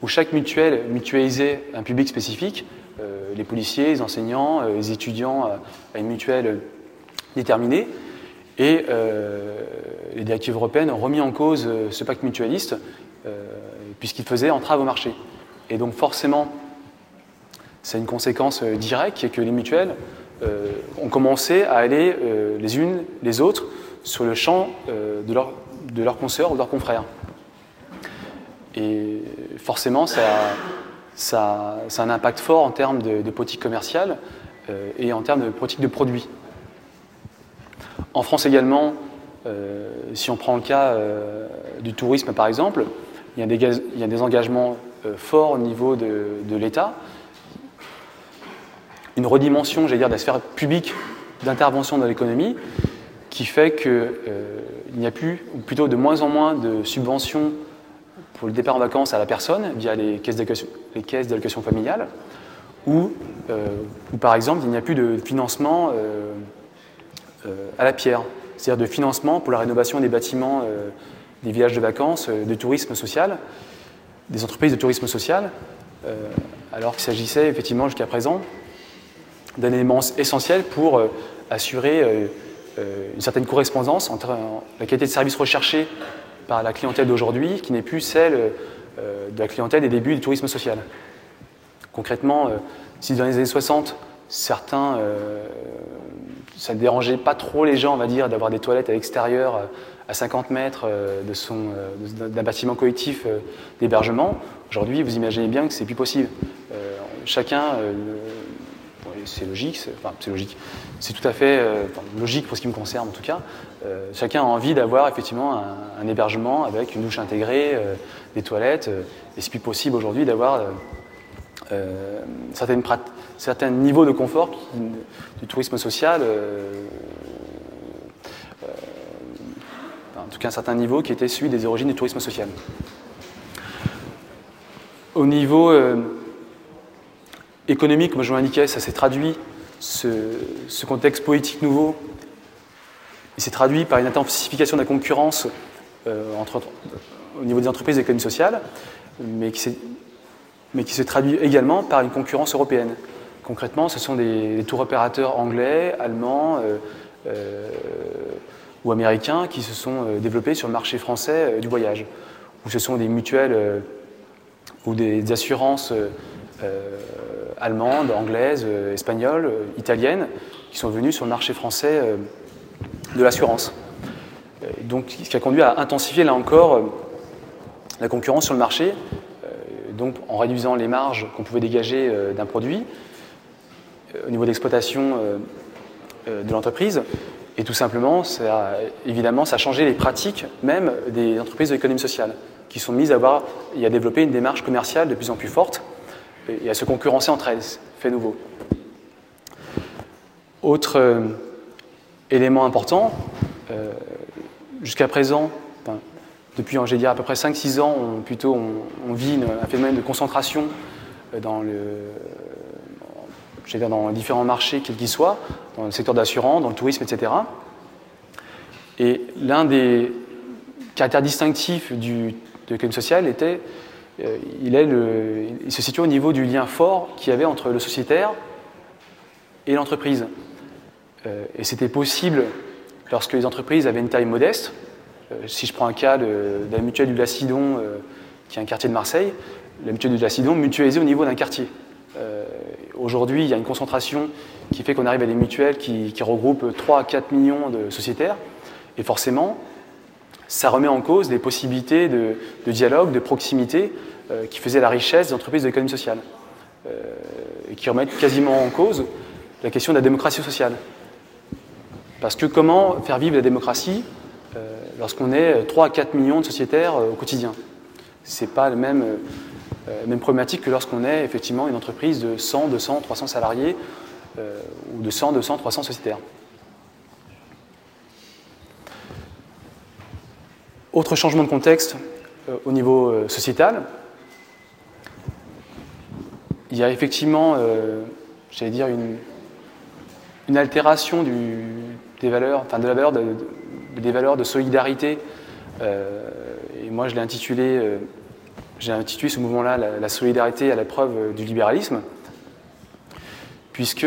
où chaque mutuelle mutualisait un public spécifique, euh, les policiers, les enseignants, euh, les étudiants euh, à une mutuelle déterminée. Et les directives européennes ont remis en cause ce pacte mutualiste puisqu'il faisait entrave au marché. Et donc forcément, c'est une conséquence directe qui que les mutuelles ont commencé à aller les unes les autres sur le champ de, leur, de leurs consoeurs ou de leurs confrères. Et forcément, ça, ça, a un impact fort en termes de, politique commerciale euh, et en termes de politique de produits. En France également, euh, si on prend le cas euh, du tourisme par exemple, il y a des, il y a des engagements forts au niveau de, de l'État, une redimension, j'allais dire, de la sphère publique d'intervention dans l'économie qui fait qu'il n'y a plus, ou plutôt de moins en moins de subventions pour le départ en vacances à la personne via les caisses d'allocation familiale, ou, euh, ou, par exemple il n'y a plus de financement euh, euh, à la pierre, c'est-à-dire de financement pour la rénovation des bâtiments des villages de vacances, de tourisme social, des entreprises de tourisme social, alors qu'il s'agissait effectivement jusqu'à présent d'un élément essentiel pour assurer une certaine correspondance entre la qualité de service recherché par la clientèle d'aujourd'hui qui n'est plus celle de la clientèle des débuts du tourisme social. Concrètement, si dans les années 60, certains, ça ne dérangeait pas trop les gens, on va dire, d'avoir des toilettes à l'extérieur à 50 mètres d'un bâtiment collectif d'hébergement, aujourd'hui, vous imaginez bien que c'est plus possible. chacun c'est logique, c'est logique, c'est tout à fait euh, logique pour ce qui me concerne en tout cas. Euh, chacun a envie d'avoir effectivement un, hébergement avec une douche intégrée, euh, des toilettes, et c'est plus possible aujourd'hui d'avoir certains niveaux de confort du tourisme social, en tout cas un certain niveau qui était celui des origines du tourisme social. Au niveau économique, comme je vous l'indiquais, ça s'est traduit, ce, contexte politique nouveau, s'est traduit par une intensification de la concurrence euh, au niveau des entreprises et l'économie sociale, mais qui, se traduit également par une concurrence européenne. Concrètement, ce sont des, tours opérateurs anglais, allemands euh, euh, ou américains qui se sont développés sur le marché français du voyage, ou ce sont des mutuelles ou des assurances allemandes, anglaises, euh, espagnoles, euh, italiennes, qui sont venues sur le marché français euh, de l'assurance. Donc, ce qui a conduit à intensifier là encore la concurrence sur le marché, donc en réduisant les marges qu'on pouvait dégager d'un produit au niveau d'exploitation de l'entreprise. Et tout simplement, évidemment, ça a changé les pratiques même des entreprises de l'économie sociale, qui sont mises à avoir et à développer une démarche commerciale de plus en plus forte et à se concurrencer entre elles, fait nouveau. Autre euh, élément important, euh, jusqu'à présent, depuis dire à peu près 5-6 ans, on, plutôt on, vit un phénomène de concentration euh, dans, le, dans différents marchés, quels qu'ils soient, dans le secteur d'assurance, dans le tourisme, etc. Et l'un des caractères distinctifs du, de l'économie sociale était euh, il, se situe au niveau du lien fort qu'il y avait entre le sociétaire et l'entreprise. Euh, et c'était possible lorsque les entreprises avaient une taille modeste. Euh, si je prends un cas de, la mutuelle du Lacidon, qui est un quartier de Marseille, la mutuelle du Lacidon mutualisée au niveau d'un quartier. Aujourd'hui, il y a une concentration qui fait qu'on arrive à des mutuelles qui, regroupent 3 à 4 millions de sociétaires. Et forcément, ça remet en cause des possibilités de, dialogue, de proximité euh, qui faisaient la richesse des entreprises de l'économie sociale euh, et qui remettent quasiment en cause la question de la démocratie sociale. Parce que comment faire vivre la démocratie euh, lorsqu'on est 3 à 4 millions de sociétaires au quotidien? Ce n'est pas la même, même problématique que lorsqu'on est effectivement une entreprise de 100, 200, 300 salariés ou de 100, 200, 300 sociétaires. Autre changement de contexte euh, au niveau euh, sociétal, il y a effectivement, euh, j'allais dire, une, altération des valeurs, enfin de la valeur des valeurs de solidarité. et moi, je l'ai intitulé, j'ai intitulé ce mouvement-là la, solidarité à l'épreuve du libéralisme, puisque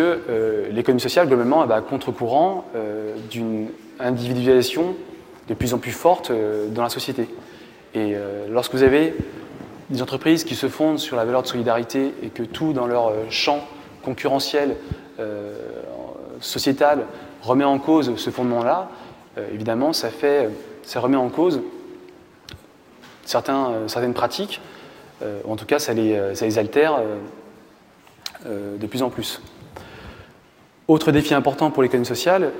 l'économie sociale, globalement, va à contre-courant d'une individualisation de plus en plus forte euh, dans la société. Et euh, lorsque vous avez des entreprises qui se fondent sur la valeur de solidarité et que tout dans leur euh, champ concurrentiel, sociétal, remet en cause ce fondement-là, évidemment, ça, fait, ça remet en cause certains, certaines pratiques, ou en tout cas, ça les, ça les altère de plus en plus. Autre défi important pour l'économie sociale,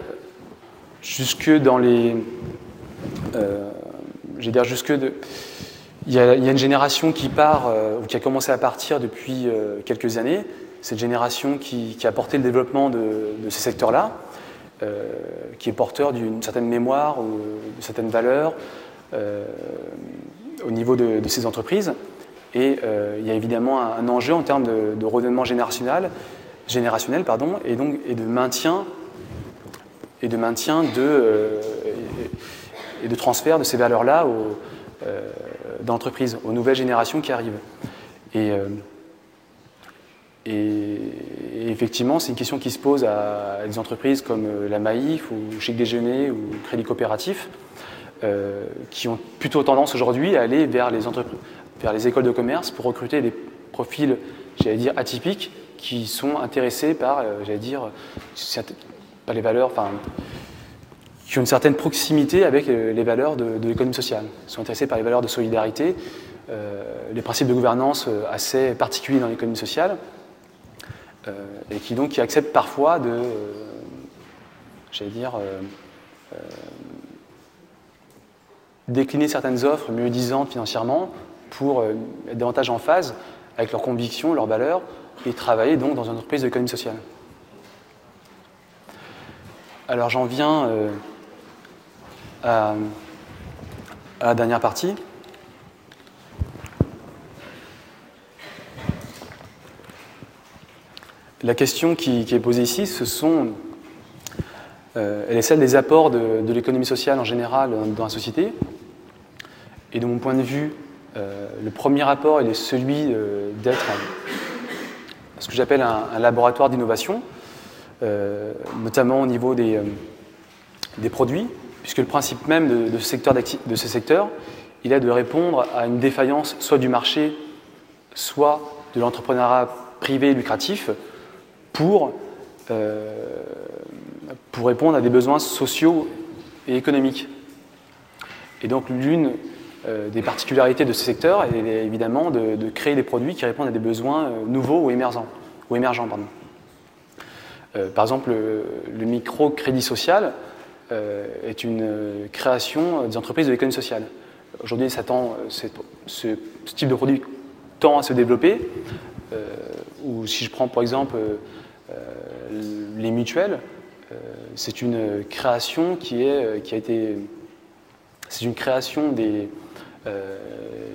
jusque dans les, euh, j'ai dire jusque de... Il y, a, une génération qui part, euh, ou qui a commencé à partir depuis euh, quelques années, cette génération qui, a porté le développement de, ces secteurs-là, qui est porteur d'une certaine mémoire ou de certaines valeurs au niveau de, ces entreprises. Et il y a évidemment un, enjeu en termes de, de renouvellement générationnel, générationnel pardon, et, donc, et de maintien, et de, maintien de, et de transfert de ces valeurs-là euh, aux nouvelles générations qui arrivent. Et euh, Et, effectivement, c'est une question qui se pose à, des entreprises comme la Maïf ou Chic Déjeuner ou Crédit Coopératif, qui ont plutôt tendance aujourd'hui à aller vers les, écoles de commerce pour recruter des profils, j'allais dire, atypiques, qui sont intéressés par, j'allais dire, par les valeurs, qui ont une certaine proximité avec les valeurs de, l'économie sociale. Ils sont intéressés par les valeurs de solidarité, euh, les principes de gouvernance euh, assez particuliers dans l'économie sociale, euh, et qui donc acceptent parfois de, j'allais dire, décliner certaines offres mieux disantes financièrement pour être davantage en phase avec leurs convictions, leurs valeurs, et travailler donc dans une entreprise d'économie sociale. Alors j'en viens à, la dernière partie. La question qui, est posée ici, ce sont, euh, elle est celle des apports de, l'économie sociale en général dans la société. Et de mon point de vue, euh, le premier apport est celui euh, d'être ce que j'appelle un, laboratoire d'innovation, notamment au niveau des, des produits, puisque le principe même de, ce secteur il est de répondre à une défaillance soit du marché, soit de l'entrepreneuriat privé lucratif pour, euh, répondre à des besoins sociaux et économiques. Et donc l'une euh, des particularités de ce secteur est évidemment de, créer des produits qui répondent à des besoins euh, nouveaux ou émergents. Par exemple, le, le microcrédit social, est une euh, création des entreprises de l'économie sociale. Aujourd'hui, ce, type de produit tend à se développer. Euh, ou si je prends par exemple les mutuelles, c'est une création qui, est, qui a été. C'est une création des,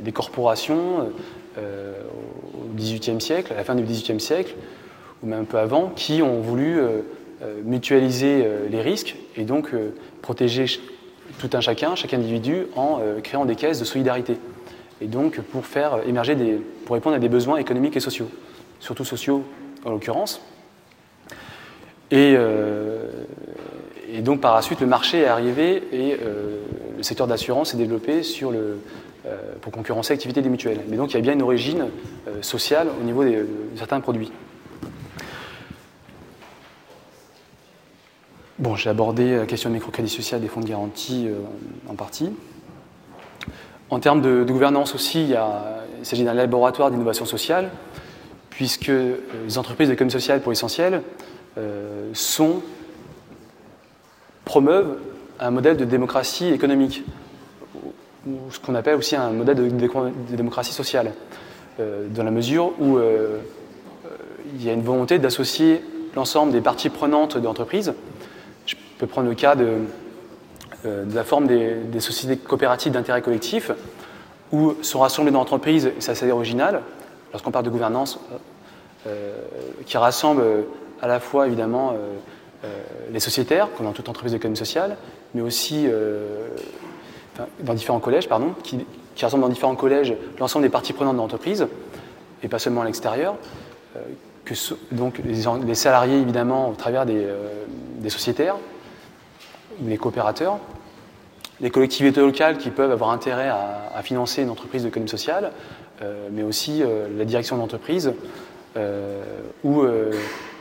des corporations au XVIIIe siècle, à la fin du XVIIIe siècle, ou même un peu avant, qui ont voulu euh, mutualiser euh, les risques et donc euh, protéger tout un chacun, chaque individu, en créant des caisses de solidarité. Et donc pour faire émerger des, pour répondre à des besoins économiques et sociaux, surtout sociaux en l'occurrence. Et, et, donc par la suite, le marché est arrivé et le secteur d'assurance s'est développé sur le, pour concurrencer l'activité des mutuelles. Mais donc il y a bien une origine sociale au niveau de certains produits. J'ai abordé la question de microcrédit social des fonds de garantie euh, en partie. En termes de, gouvernance aussi, il, s'agit d'un laboratoire d'innovation sociale, puisque euh, les entreprises d'économie sociale, pour l'essentiel, euh, sont, promeuvent un modèle de démocratie économique, ou ce qu'on appelle aussi un modèle de, démocratie sociale, dans la mesure où il y a une volonté d'associer l'ensemble des parties prenantes de l'entreprise peut prendre le cas de, euh, la forme des, sociétés coopératives d'intérêt collectif, où sont rassemblés dans l'entreprise, et c'est original, lorsqu'on parle de gouvernance, euh, euh, qui rassemble à la fois évidemment les sociétaires, comme dans toute entreprise d'économie sociale, mais aussi dans différents collèges, pardon, qui, qui rassemble dans différents collèges l'ensemble des parties prenantes de l'entreprise, et pas seulement à l'extérieur, donc les, salariés évidemment au travers des sociétaires, les coopérateurs, les collectivités locales qui peuvent avoir intérêt à, financer une entreprise d'économie sociale, euh, mais aussi euh, la direction d'entreprise euh, ou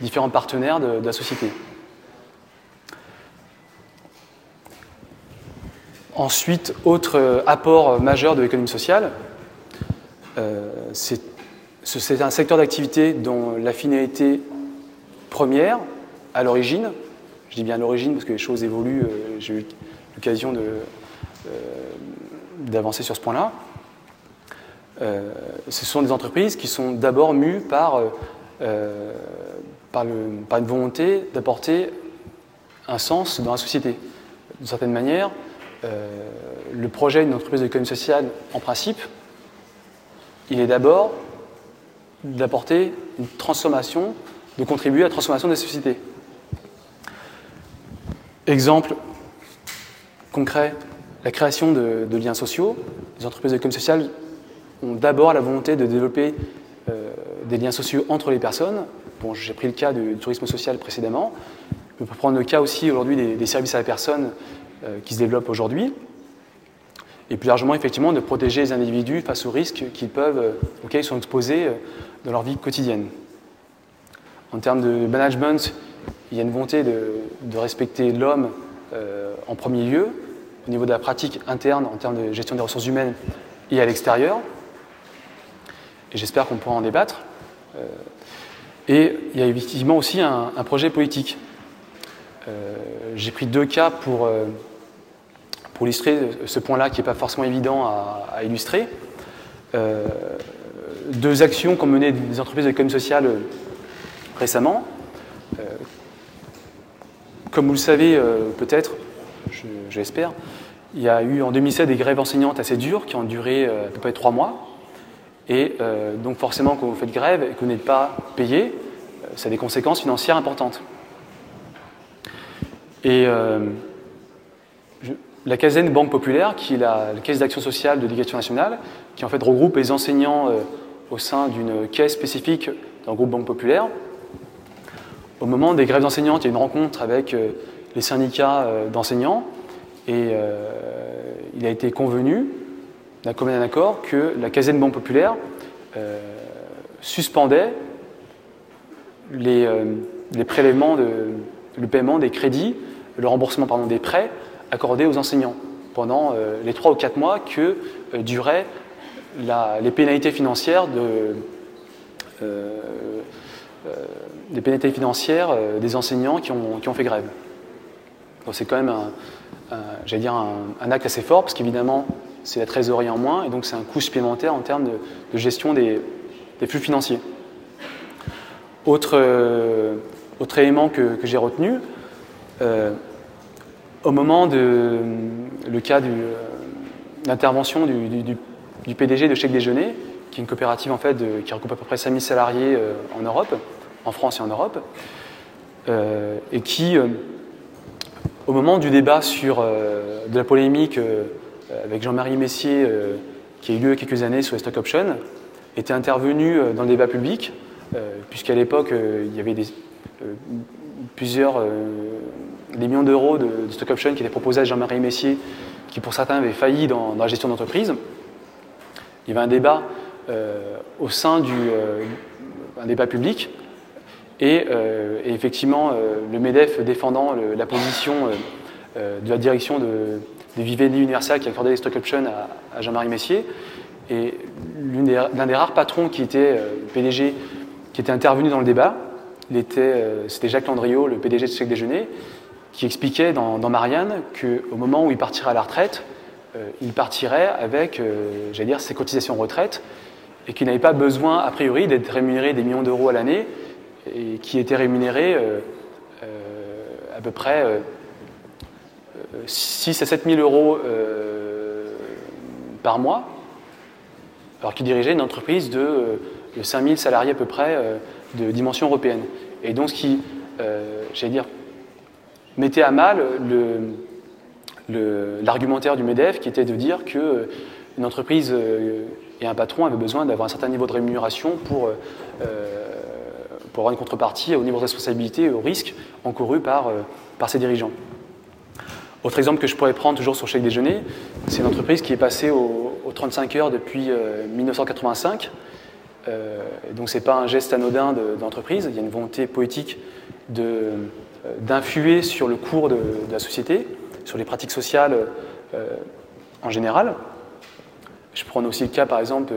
différents partenaires de, la société. Ensuite, autre apport majeur de l'économie sociale, c'est un secteur d'activité dont la finalité première, à l'origine, je dis bien à l'origine parce que les choses évoluent, euh, j'ai eu l'occasion euh, d'avancer sur ce point-là. Euh, ce sont des entreprises qui sont d'abord mues par, une volonté d'apporter un sens dans la société. D'une certaine manière, le projet d'une entreprise d'économie sociale, en principe, il est d'abord d'apporter une transformation, de contribuer à la transformation des sociétés. Exemple concret, la création de, liens sociaux. Les entreprises d'économie sociale ont d'abord la volonté de développer euh, des liens sociaux entre les personnes. Bon, j'ai pris le cas du tourisme social précédemment. On peut prendre le cas aussi aujourd'hui des, services à la personne qui se développent aujourd'hui. Et plus largement, effectivement, de protéger les individus face aux risques qu'ils peuvent, auxquels ils sont exposés dans leur vie quotidienne. En termes de management, il y a une volonté de, respecter l'homme euh, en premier lieu, au niveau de la pratique interne en termes de gestion des ressources humaines et à l'extérieur. Et j'espère qu'on pourra en débattre. Euh, et il y a effectivement aussi un, projet politique. Euh, j'ai pris deux cas pour, illustrer ce point-là qui n'est pas forcément évident à, illustrer. deux actions qu'ont menées des entreprises de l'économie sociale récemment. Comme vous le savez euh, peut-être, j'espère, il y a eu en 2007 des grèves enseignantes assez dures qui ont duré euh, à peu près trois mois. Et euh, donc forcément, quand vous faites grève et que vous n'êtes pas payé, ça a des conséquences financières importantes. Et la CASEN Banque Populaire, qui est la, caisse d'action sociale de l'éducation nationale, qui en fait regroupe les enseignants au sein d'une caisse spécifique d'un groupe Banque Populaire, au moment des grèves d'enseignants, il y a une rencontre avec euh, les syndicats euh, d'enseignants. Et euh, il a été convenu d'un commun accord que la caserne Banque Populaire suspendait les, prélèvements, de, le paiement des crédits, le remboursement des prêts accordés aux enseignants pendant les trois ou quatre mois que duraient les pénalités financières de, des pénalités financières euh, des enseignants qui ont, qui ont fait grève. C'est quand même un, j'allais dire un, acte assez fort, parce qu'évidemment, c'est la trésorerie en moins, et donc c'est un coût supplémentaire en termes de, gestion des, flux financiers. Autre, euh, autre élément que, que j'ai retenu, euh, au moment de le cas de l'intervention du, du, du, PDG de Chèque Déjeuner, qui est une coopérative en fait qui regroupe à peu près 5000 salariés en Europe, en France et en Europe, euh, et qui, euh, au moment du débat sur, euh, de la polémique avec Jean-Marie Messier, qui a eu lieu il y a quelques années sur les stock options, était intervenu dans le débat public, puisqu'à l'époque, il y avait des, plusieurs des millions d'euros de, stock options qui étaient proposés à Jean-Marie Messier, qui pour certains avaient failli dans, la gestion d'entreprise. Il y avait un débat au sein du débat public euh, et, effectivement, euh, le MEDEF défendant la position euh, de la direction de, de Vivendi Universal qui accordait les stock options à, Jean-Marie Messier. Et l'un des, rares patrons qui était PDG, qui était intervenu dans le débat, c'était Jacques Landriot, le PDG de Chèque Déjeuner, qui expliquait dans, Marianne qu'au moment où il partirait à la retraite, il partirait avec, j'allais dire, ses cotisations retraite, et qu'il n'avait pas besoin, a priori, d'être rémunéré des millions d'euros à l'année, et qui était rémunéré euh, euh, à peu près 6 euh, à 7 000 euros par mois, alors qu'il dirigeait une entreprise de, 5 000 salariés à peu près de dimension européenne. Et donc ce qui, j'allais dire, mettait à mal l'argumentaire du MEDEF qui était de dire qu'une entreprise et un patron avaient besoin d'avoir un certain niveau de rémunération pour pour avoir une contrepartie au niveau de responsabilité et au risque encouru par, euh, par ses dirigeants. Autre exemple que je pourrais prendre toujours sur chèque déjeuner, c'est une entreprise qui est passée aux, 35 heures depuis 1985. Euh, euh, donc ce n'est pas un geste anodin d'entreprise, il y a une volonté politique d'influer sur le cours de, la société, sur les pratiques sociales en général. Je prends aussi le cas par exemple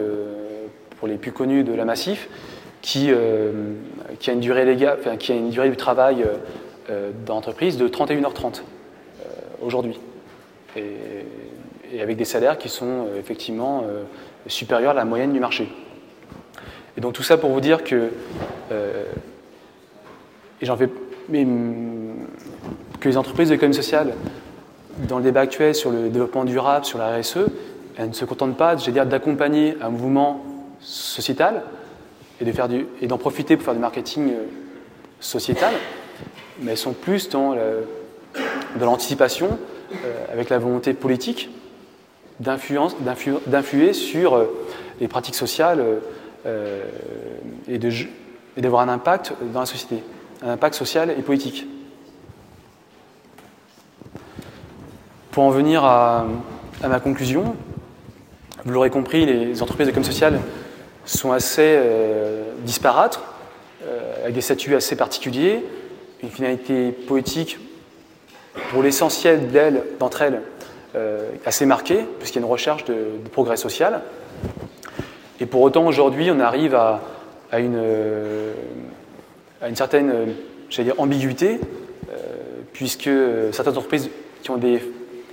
pour les plus connus de la Massif, qui, euh, qui, a une durée légale, du travail euh, euh, d'entreprise de 31h30 aujourd'hui. Et, avec des salaires qui sont effectivement supérieurs à la moyenne du marché. Et donc tout ça pour vous dire que, et j'en fais, mais, que les entreprises de l'économie sociale, dans le débat actuel sur le développement durable, sur la RSE, elles ne se contentent pas, d'accompagner un mouvement sociétal, et d'en profiter pour faire du marketing euh, sociétal, mais elles sont plus dans, l'anticipation, euh, avec la volonté politique d'influer sur euh, les pratiques sociales et d'avoir un impact dans la société, un impact social et politique. Pour en venir à, ma conclusion, vous l'aurez compris, les entreprises d'économie sociale sont assez disparates, avec des statuts assez particuliers, une finalité politique pour l'essentiel d'entre elles euh, assez marquée, puisqu'il y a une recherche de, progrès social. Et pour autant, aujourd'hui, on arrive à, une, à une, certaine dire, ambiguïté, euh, puisque certaines entreprises qui, ont des,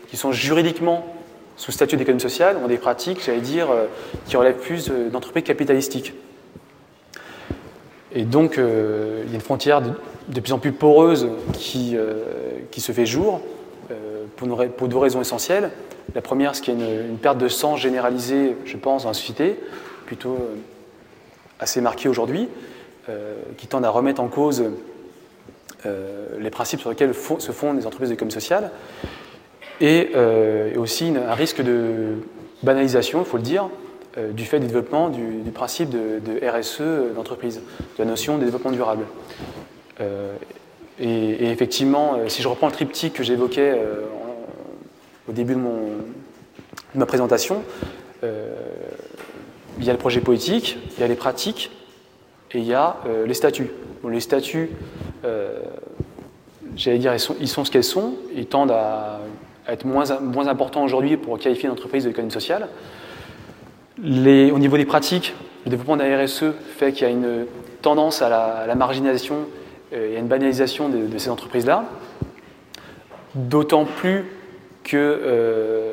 qui sont juridiquement sous statut d'économie sociale ont des pratiques, j'allais dire, euh, qui relèvent plus d'entreprises capitalistiques. Et donc, il y a une frontière de plus en plus poreuse qui, euh, se fait jour euh, pour, deux raisons essentielles. La première, c'est qu'il y a une, perte de sang généralisée, je pense, dans la société, plutôt euh, assez marquée aujourd'hui, qui tend à remettre en cause les principes sur lesquels se fondent les entreprises d'économie sociale, et, aussi un risque de banalisation, il faut le dire, du fait du développement du, principe de, RSE d'entreprise, de la notion de développement durable. Euh, et, effectivement, euh, si je reprends le triptyque que j'évoquais euh, au début de, ma présentation, il y a le projet politique, il y a les pratiques et il y a les statuts. les statuts, j'allais dire, ils sont, ce qu'elles sont, ils tendent à, être moins, moins importants aujourd'hui pour qualifier une entreprise de l'économie sociale. Les, au niveau des pratiques, le développement de la RSE fait qu'il y a une tendance à la, à la marginalisation euh, y a une banalisation de, ces entreprises-là, d'autant plus que euh,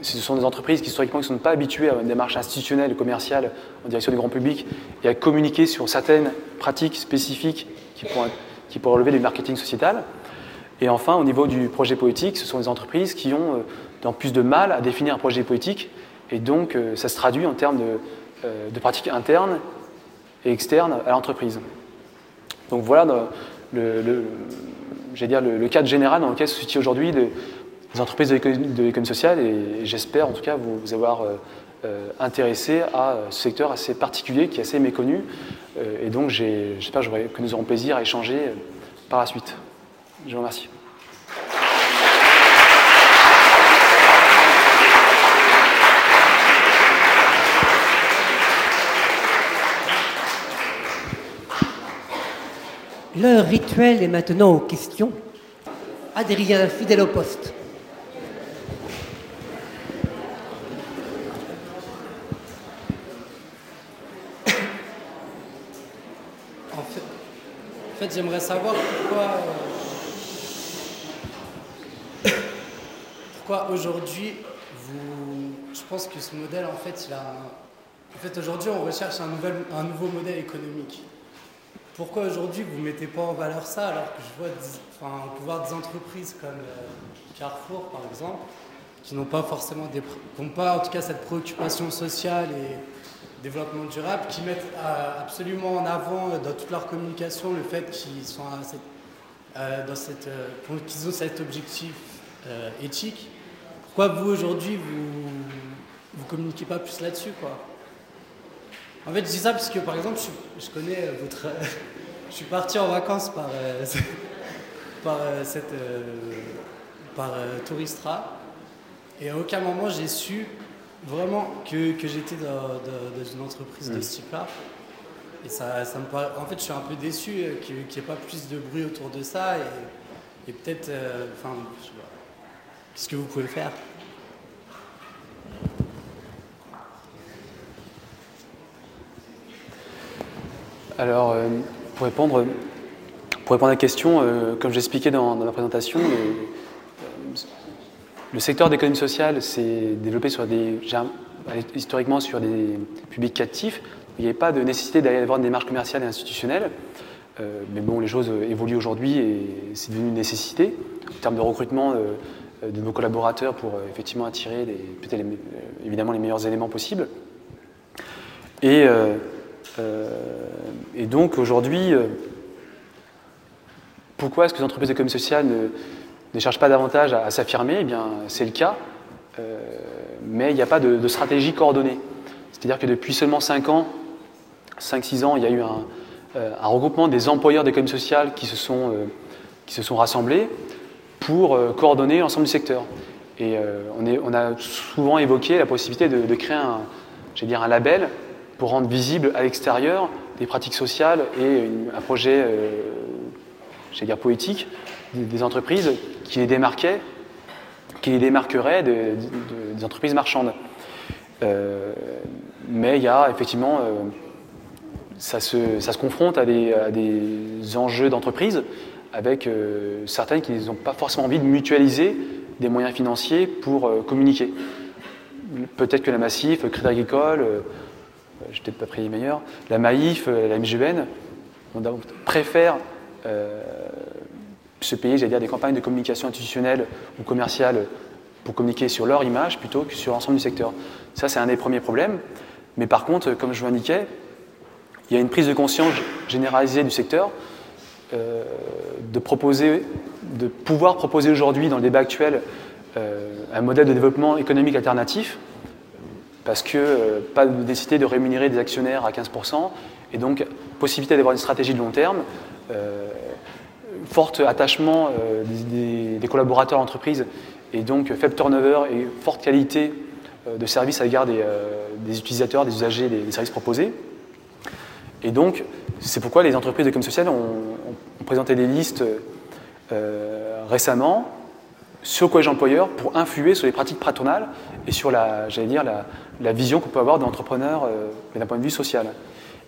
ce sont des entreprises qui historiquement ne sont pas habituées à une démarche institutionnelle et commerciale en direction du grand public et à communiquer sur certaines pratiques spécifiques qui pourraient, qui pourraient relever du marketing sociétal. Et enfin, au niveau du projet politique, ce sont des entreprises qui ont euh, plus de mal à définir un projet politique et donc ça se traduit en termes de, de pratiques internes et externes à l'entreprise. Donc voilà le, cadre général dans lequel se situent aujourd'hui les, entreprises de l'économie sociale et j'espère en tout cas vous, avoir euh, euh, intéressé à ce secteur assez particulier qui est assez méconnu euh, et donc j'espère que nous aurons plaisir à échanger par la suite. Je vous remercie. L'heure rituel est maintenant aux questions. Adrien, fidèle au poste. En fait, j'aimerais savoir pourquoi, euh, pourquoi aujourd'hui, vous, je pense que ce modèle, en fait, il a, en fait, aujourd'hui, on recherche un, nouvel, un nouveau modèle économique. Pourquoi aujourd'hui vous ne mettez pas en valeur ça alors que je vois enfin, pouvoir des entreprises comme euh, Carrefour par exemple qui n'ont pas forcément des, qui pas en tout cas cette préoccupation sociale et développement durable, qui mettent euh, absolument en avant euh, dans toute leur communication le fait qu'ils sont dans cette, qu'ils ont cet objectif éthique. Pourquoi vous aujourd'hui vous vous communiquez pas plus là-dessus quoi? En fait, je dis ça parce que, par exemple, je, connais euh, votre. je suis parti en vacances par, euh, par, euh, cette, par Touristra. Et à aucun moment, j'ai su vraiment que, que j'étais dans, une entreprise de mm. ce type-là. Et ça, ça me En fait, je suis un peu déçu qu'il n'y ait pas plus de bruit autour de ça. Et, et peut-être. Enfin, qu'est-ce que vous pouvez faire Alors, euh, pour, répondre, pour répondre à la question, euh, comme j'expliquais dans, dans, ma présentation, le, secteur d'économie sociale s'est développé historiquement sur des publics captifs. Il n'y avait pas de nécessité d'aller avoir une démarche commerciale et institutionnelle. Euh, mais bon, les choses évoluent aujourd'hui et c'est devenu une nécessité en termes de recrutement de nos collaborateurs pour effectivement attirer les, évidemment les meilleurs éléments possibles. Et euh, donc aujourd'hui, euh, pourquoi est-ce que les entreprises d'économie sociale ne, ne, cherchent pas davantage à, s'affirmer? Eh bien, c'est le cas, euh, mais il n'y a pas de, stratégie coordonnée. C'est-à-dire que depuis seulement 5 ans, 5-6 ans, il y a eu un, regroupement des employeurs d'économie sociale qui se sont, qui se sont rassemblés pour coordonner l'ensemble du secteur. Et on, est, on, a souvent évoqué la possibilité de, créer un, dire, un label pour rendre visible à l'extérieur des pratiques sociales et un projet dire, poétique des, entreprises qui les démarquaient, qui les démarqueraient des entreprises marchandes. Euh, mais il y a effectivement, euh, ça, se, confronte à des enjeux d'entreprise avec euh, certaines qui n'ont pas forcément envie de mutualiser des moyens financiers pour communiquer. Peut-être que la Massif, le Crédit Agricole, je peut-être pas pris les meilleurs, la Maïf, la MGN, préfèrent se payer, j'allais dire, des campagnes de communication institutionnelle ou commerciale pour communiquer sur leur image plutôt que sur l'ensemble du secteur. Ça, c'est un des premiers problèmes. Mais par contre, comme je vous l'indiquais, il y a une prise de conscience généralisée du secteur euh, de proposer, de pouvoir proposer aujourd'hui dans le débat actuel euh, un modèle de développement économique alternatif, parce que euh, pas de nécessité de rémunérer des actionnaires à 15%, et donc possibilité d'avoir une stratégie de long terme, fort attachement des, collaborateurs d'entreprise et donc faible turnover et forte qualité de service à l'égard des, utilisateurs, des usagers, des, services proposés. Et donc, c'est pourquoi les entreprises de com social ont, présenté des listes euh, récemment sur le collège employeur pour influer sur les pratiques patronales et sur la, j'allais dire, la, vision qu'on peut avoir d'entrepreneurs d'un point de vue social.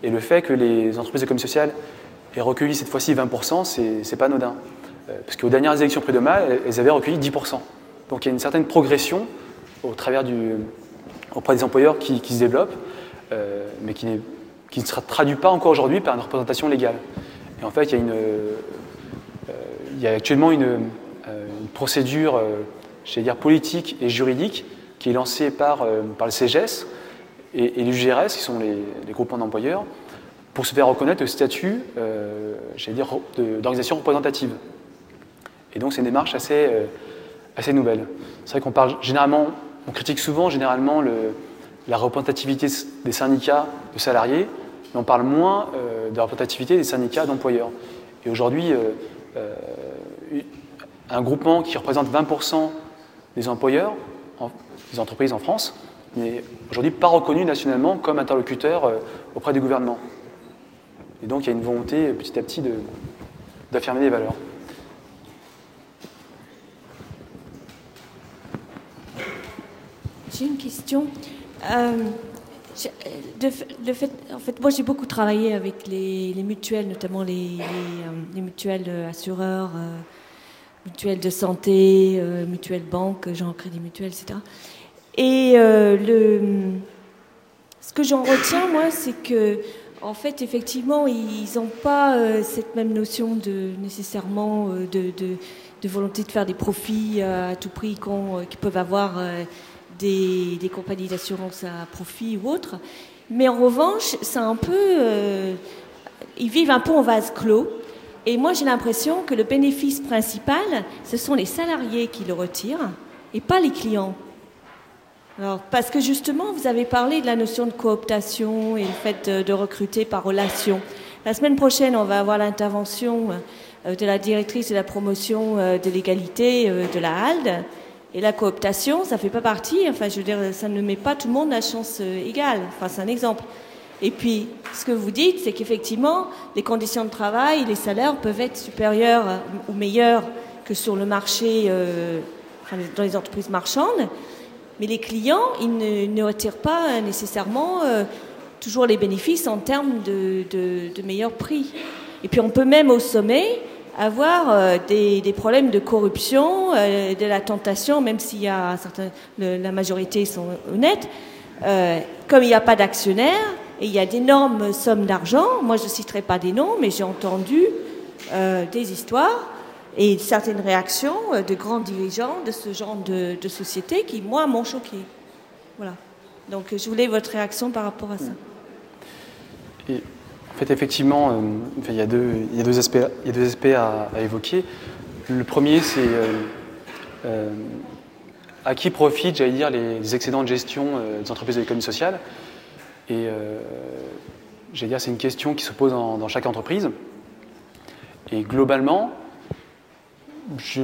Et le fait que les entreprises de com social aient recueilli cette fois-ci 20%, c'est pas anodin. parce qu'aux dernières élections prud'homales, elles avaient recueilli 10%. Donc il y a une certaine progression au travers du, auprès des employeurs qui, se développent, euh, mais qui, qui, ne se traduit pas encore aujourd'hui par une représentation légale. Et en fait, il y a, euh, actuellement une, euh, procédure, je dire, politique et juridique qui est lancée par, le CGS et, et l'UGRS, qui sont les, groupements d'employeurs, pour se faire reconnaître le statut, d'organisation représentative. Et donc c'est une démarche assez, nouvelle. C'est vrai qu'on parle généralement, on critique souvent généralement le, la représentativité des syndicats de salariés, mais on parle moins euh, de la représentativité des syndicats d'employeurs. Et aujourd'hui, euh, euh, un groupement qui représente 20% des employeurs, des entreprises en France, n'est aujourd'hui pas reconnu nationalement comme interlocuteur auprès du gouvernement. Et donc il y a une volonté petit à petit d'affirmer des valeurs. J'ai une question. Fait, en fait, moi j'ai beaucoup travaillé avec les, mutuelles, notamment les, euh, mutuelles assureurs, euh, mutuelles de santé, mutuelles banques, genre crédit mutuel, etc. Et le, ce que j'en retiens, moi, c'est que, en fait, effectivement, ils n'ont pas cette même notion de nécessairement de, de, volonté de faire des profits à tout prix qu'ils peuvent avoir des, compagnies d'assurance à profit ou autres. Mais en revanche, c'est un peu. Euh, ils vivent un peu en vase clos. Et moi, j'ai l'impression que le bénéfice principal, ce sont les salariés qui le retirent et pas les clients. Alors, parce que justement, vous avez parlé de la notion de cooptation et le fait de, de recruter par relation. La semaine prochaine, on va avoir l'intervention euh, de la directrice de la promotion euh, de l'égalité de la HALD et la cooptation, ça ne fait pas partie, enfin je veux dire, ça ne met pas tout le monde à chance euh, égale. Enfin, c'est un exemple. Et puis, ce que vous dites, c'est qu'effectivement, les conditions de travail, les salaires peuvent être supérieurs ou meilleurs que sur le marché, euh, dans les entreprises marchandes. Mais les clients, ils ne, retirent pas nécessairement euh, toujours les bénéfices en termes de, de, de meilleurs prix. Et puis, on peut même au sommet avoir euh, des, problèmes de corruption, euh, de la tentation, même s'il y a certains, la majorité sont honnêtes, euh, comme il n'y a pas d'actionnaires et il y a d'énormes sommes d'argent. Moi, je ne citerai pas des noms, mais j'ai entendu des histoires et certaines réactions de grands dirigeants de ce genre de, société qui, moi, m'ont choqué. Voilà. Donc, je voulais votre réaction par rapport à ça. En fait, effectivement, euh, il, y a deux, aspects, à, évoquer. Le premier, c'est euh, euh, à qui profitent, j'allais dire, les, excédents de gestion des entreprises de l'économie sociale. Et dire, c'est une question qui se pose dans, chaque entreprise. Et globalement, je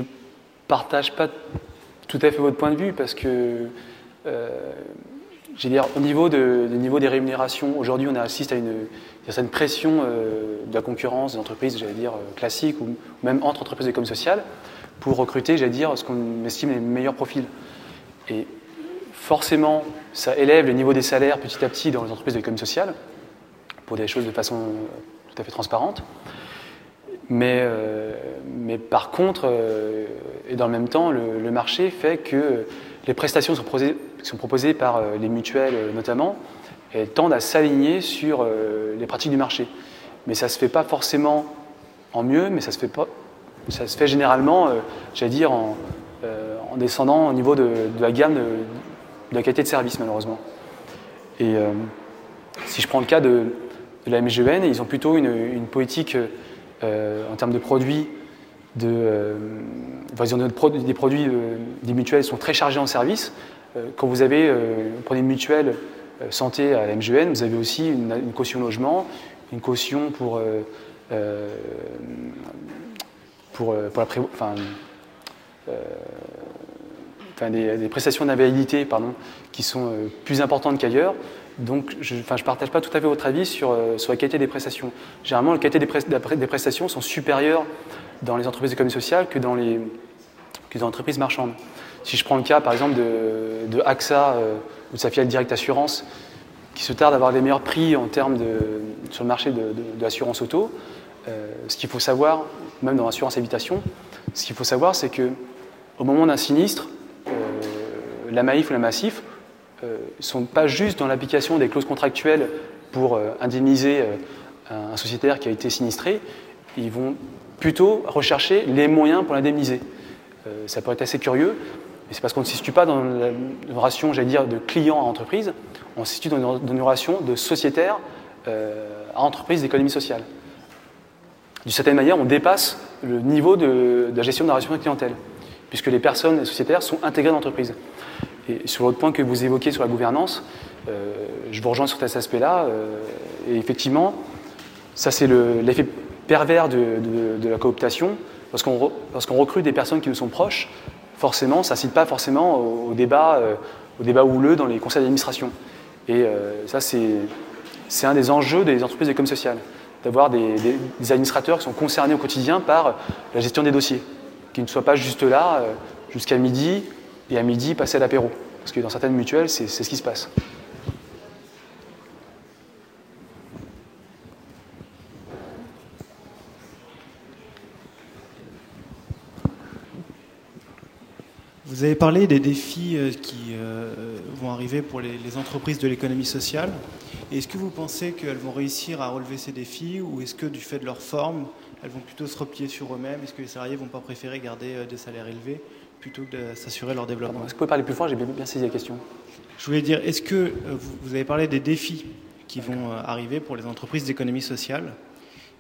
partage pas tout à fait votre point de vue parce que, euh, dire, au niveau, de, niveau des rémunérations, aujourd'hui, on assiste à une, certaine pression euh, de la concurrence des entreprises, j'allais dire, euh, classiques ou, même entre entreprises d'économie sociale pour recruter, j'allais dire, ce qu'on estime les meilleurs profils. Et forcément, ça élève le niveau des salaires petit à petit dans les entreprises d'économie sociale pour des choses de façon tout à fait transparente. Mais, euh, par contre, euh, et dans le même temps, le, marché fait que les prestations sont proposées, sont proposées par euh, les mutuelles notamment elles tendent à s'aligner sur les pratiques du marché. Mais ça ne se fait pas forcément en mieux, mais ça se fait, pas, ça se fait généralement, j'allais dire, en, en, descendant au niveau de, la gamme de, la qualité de service, malheureusement. Et si je prends le cas de, la MGN, ils ont plutôt une, une politique euh, en termes de produits, de, euh, des produits euh, des mutuelles sont très chargés en service. quand vous avez, prenez une mutuelle santé à MGN, vous avez aussi une, caution logement, une caution pour, pour, pour la enfin, enfin, des, prestations d'invalidité qui sont plus importantes qu'ailleurs. Donc, je ne partage pas tout à fait votre avis sur, euh, sur la qualité des prestations. Généralement, la qualité des, prestations sont supérieures dans les entreprises d'économie sociale que dans les, que dans entreprises marchandes. Si je prends le cas, par exemple, de, de AXA euh, ou de sa filiale Direct Assurance, qui se tarde d'avoir les meilleurs prix en termes de, sur le marché de, l'assurance auto, euh, ce qu'il faut savoir, même dans l'assurance habitation, ce qu'il faut savoir, c'est que au moment d'un sinistre, la Maïf ou la Massif ne euh, sont pas juste dans l'application des clauses contractuelles pour euh, indemniser euh, un sociétaire qui a été sinistré, ils vont plutôt rechercher les moyens pour l'indemniser. ça peut être assez curieux, mais c'est parce qu'on ne se situe pas dans une relation, j'allais dire, de client à entreprise, on se situe dans une, relation de sociétaire à entreprise d'économie sociale. D'une certaine manière, on dépasse le niveau de, la gestion de la relation de clientèle, puisque les personnes sociétaires sont intégrées dans l'entreprise. Et sur l'autre point que vous évoquez sur la gouvernance, euh, je vous rejoins sur cet aspect-là. Euh, et effectivement, ça c'est l'effet pervers de, la cooptation. Lorsqu'on recrute des personnes qui nous sont proches, forcément, ça cite pas forcément au, débat, euh, au débat houleux dans les conseils d'administration. Et ça, c'est un des enjeux des entreprises d'économie sociale, d'avoir des, administrateurs qui sont concernés au quotidien par la gestion des dossiers, qui ne soient pas juste là jusqu'à midi et à midi passer à l'apéro. Parce que dans certaines mutuelles, c'est ce qui se passe. Vous avez parlé des défis euh, qui euh, vont arriver pour les, entreprises de l'économie sociale. Est-ce que vous pensez qu'elles vont réussir à relever ces défis ou est-ce que du fait de leur forme, elles vont plutôt se replier sur eux-mêmes? Est-ce que les salariés ne vont pas préférer garder euh, des salaires élevés plutôt que de s'assurer leur développement? Est-ce que vous pouvez parler plus fort? J'ai bien saisi la question. Je voulais dire, est-ce que vous avez parlé des défis qui vont arriver pour les entreprises d'économie sociale?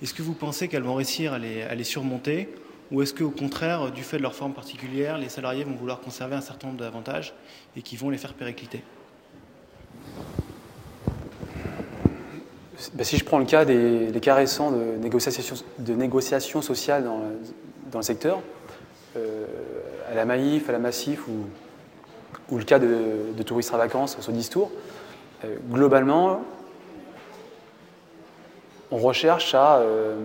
Est-ce que vous pensez qu'elles vont réussir à les, à les surmonter ou est-ce qu'au contraire, du fait de leur forme particulière, les salariés vont vouloir conserver un certain nombre d'avantages et qui vont les faire péricliter? Ben, Si je prends le cas des, cas récents de négociations, sociales dans, le secteur, euh, à la Maïf, à la Massif ou, le cas de, touristes à vacances sur 10 tours, euh, globalement, on recherche à, euh,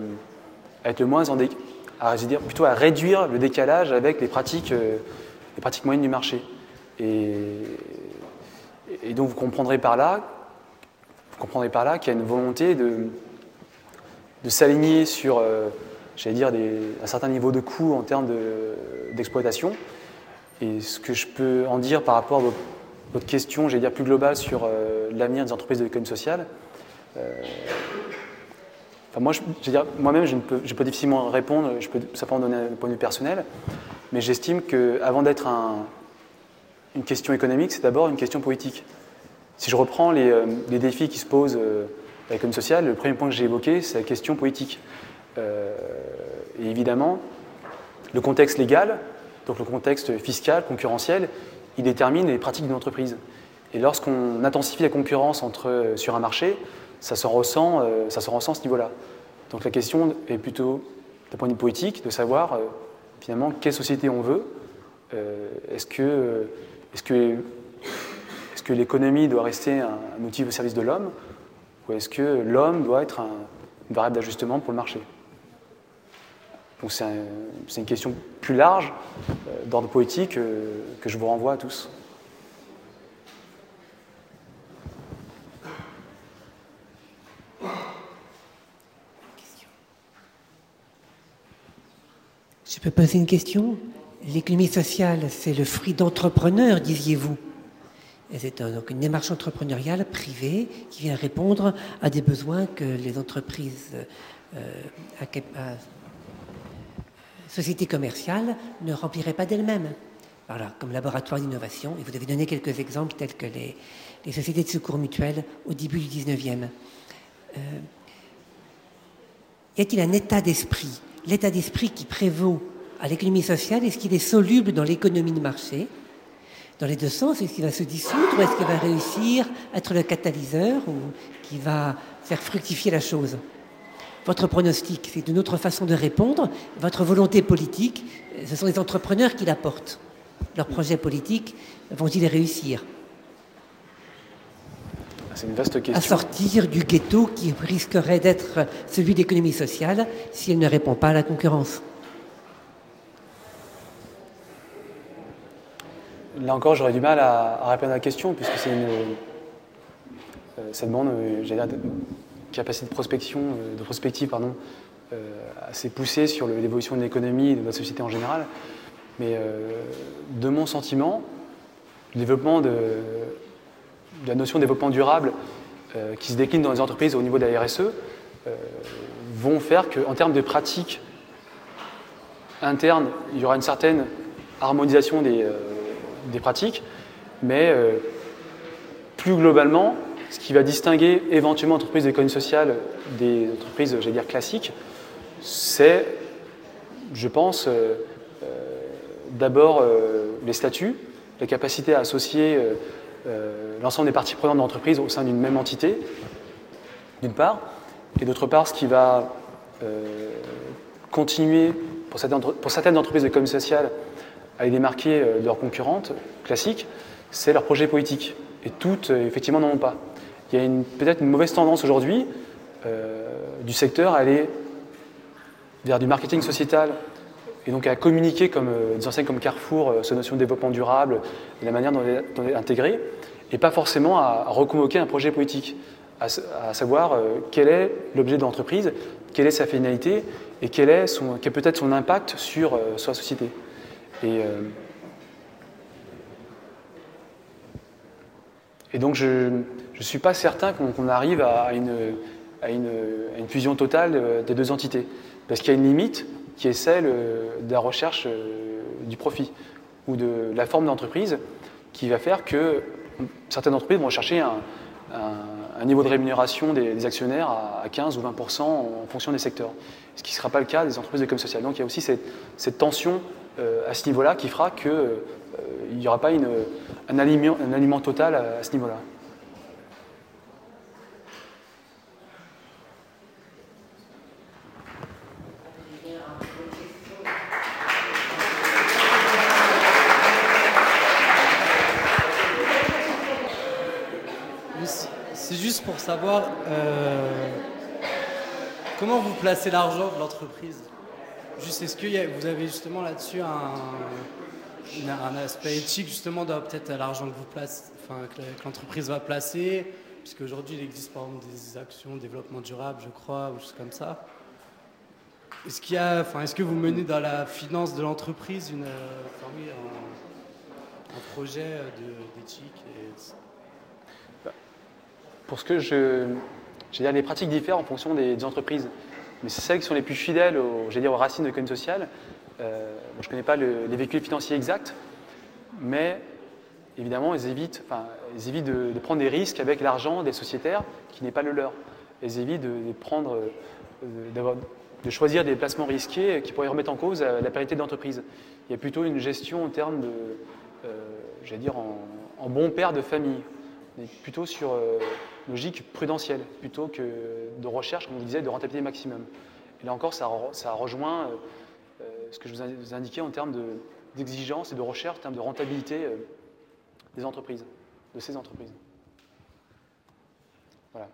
être le moins en à plutôt à réduire le décalage avec les pratiques, les pratiques moyennes du marché. Et, donc vous comprendrez par là, vous comprendrez par là qu'il y a une volonté de, de s'aligner sur j'allais dire, un certain niveau de coût en termes d'exploitation. et ce que je peux en dire par rapport à votre, question, j'allais dire plus globale sur euh, l'avenir des entreprises de l'économie sociale, euh, enfin moi, moi-même, je, peux, je peux difficilement répondre, je peux simplement donner un point de vue personnel, mais j'estime qu'avant d'être une question économique, c'est d'abord une question politique. Si je reprends les, euh, les défis qui se posent à l'économie sociale, le premier point que j'ai évoqué, c'est la question politique. Euh, et évidemment, le contexte légal, donc le contexte fiscal, concurrentiel, il détermine les pratiques d'une entreprise. Et lorsqu'on intensifie la concurrence entre, sur un marché, ça se ressent, ça se ressent à ce niveau-là. Donc la question est plutôt, d'un point de vue politique, de savoir finalement quelle société on veut. est-ce que, est-ce que, l'économie doit rester un, un outil au service de l'homme ou est-ce que l'homme doit être un, une variable d'ajustement pour le marché? Donc c'est une question plus large euh, d'ordre politique euh, que je vous renvoie à tous. Je peux poser une question L'économie sociale, c'est le fruit d'entrepreneurs, disiez-vous. C'est donc une démarche entrepreneuriale privée qui vient répondre à des besoins que les entreprises euh, à, sociétés commerciales ne rempliraient pas d'elles-mêmes. Voilà, comme laboratoire d'innovation. Et vous avez donné quelques exemples tels que les, sociétés de secours mutuels au début du 19e. Euh, y a-t-il un état d'esprit L'état d'esprit qui prévaut à l'économie sociale, est-ce qu'il est soluble dans l'économie de marché dans les deux sens Est-ce qu'il va se dissoudre ou est-ce qu'il va réussir à être le catalyseur ou qui va faire fructifier la chose? Votre pronostic, c'est une autre façon de répondre. Votre volonté politique, ce sont les entrepreneurs qui la portent. Leurs projets politiques, vont-ils réussir? C'est une vaste question. À sortir du ghetto qui risquerait d'être celui d'économie sociale si elle ne répond pas à la concurrence. Là encore, j'aurais du mal à, répondre à la question, puisque c'est une, euh, ça demande euh, une capacité de prospection, euh, de prospective pardon, assez poussée sur l'évolution de l'économie et de la société en général. Mais de mon sentiment, le développement de, la notion de développement durable qui se décline dans les entreprises au niveau de la RSE vont faire qu'en termes de pratiques internes, il y aura une certaine harmonisation des, des pratiques, mais euh, plus globalement, ce qui va distinguer éventuellement entreprises d'économie sociale des entreprises, j'allais dire, classiques, c'est, je pense, euh, euh, d'abord les statuts, la capacité à associer l'ensemble des parties prenantes de l'entreprise au sein d'une même entité, d'une part, et d'autre part, ce qui va continuer pour certaines, entreprises d'économie sociale à les démarquer de leurs concurrentes classiques, c'est leur projet politique. Et toutes, euh, effectivement, n'en ont pas. Il y a peut-être une mauvaise tendance aujourd'hui euh, du secteur à aller vers du marketing sociétal et donc à communiquer comme euh, des enseignes comme Carrefour cette notion de développement durable et la manière dont elle est intégrée, et pas forcément à, reconvoquer un projet politique, à, savoir quel est l'objet de l'entreprise, quelle est sa finalité et quel est, son, quel peut être son impact sur, sur la société. Et, euh, donc je ne suis pas certain qu'on arrive à une, à, une, fusion totale euh, des deux entités. Parce qu'il y a une limite qui est celle euh, de la recherche du profit ou de la forme d'entreprise qui va faire que certaines entreprises vont chercher un, niveau de rémunération des, actionnaires à, 15 ou 20% en fonction des secteurs. Ce qui ne sera pas le cas des entreprises de com social. Donc il y a aussi cette, tension euh, à ce niveau-là qui fera qu'il euh, n'y aura pas un, aliment, total à, ce niveau-là. C'est juste pour savoir euh, comment vous placez l'argent de l'entreprise? Juste, est-ce que vous avez justement là-dessus un, un, aspect éthique justement dans peut-être l'argent que vous enfin, que l'entreprise va placer, puisque aujourd'hui il existe par exemple des actions de développement durable, je crois, ou choses comme ça. Est-ce qu'il y a, enfin, est-ce que vous menez dans la finance de l'entreprise une, euh, un, projet d'éthique Pour ce que je, les pratiques diffèrent en fonction des entreprises mais c'est celles qui sont les plus fidèles aux, dire, aux racines de l'économie sociale. Euh, je ne connais pas les véhicules financiers exacts, mais évidemment, elles évitent, enfin, évitent de, prendre des risques avec l'argent des sociétaires qui n'est pas le leur. Elles évitent de, prendre, euh, de choisir des placements risqués qui pourraient remettre en cause la, pérennité de l'entreprise. Il y a plutôt une gestion en termes de, euh, dire, en, bon père de famille, On est plutôt sur euh, logique prudentielle plutôt que de recherche, comme on disait, de rentabilité maximum. Et là encore, ça, rejoint euh, euh, ce que je vous indiquais en termes d'exigence et de recherche, en termes de rentabilité euh, des entreprises, de ces entreprises. Voilà.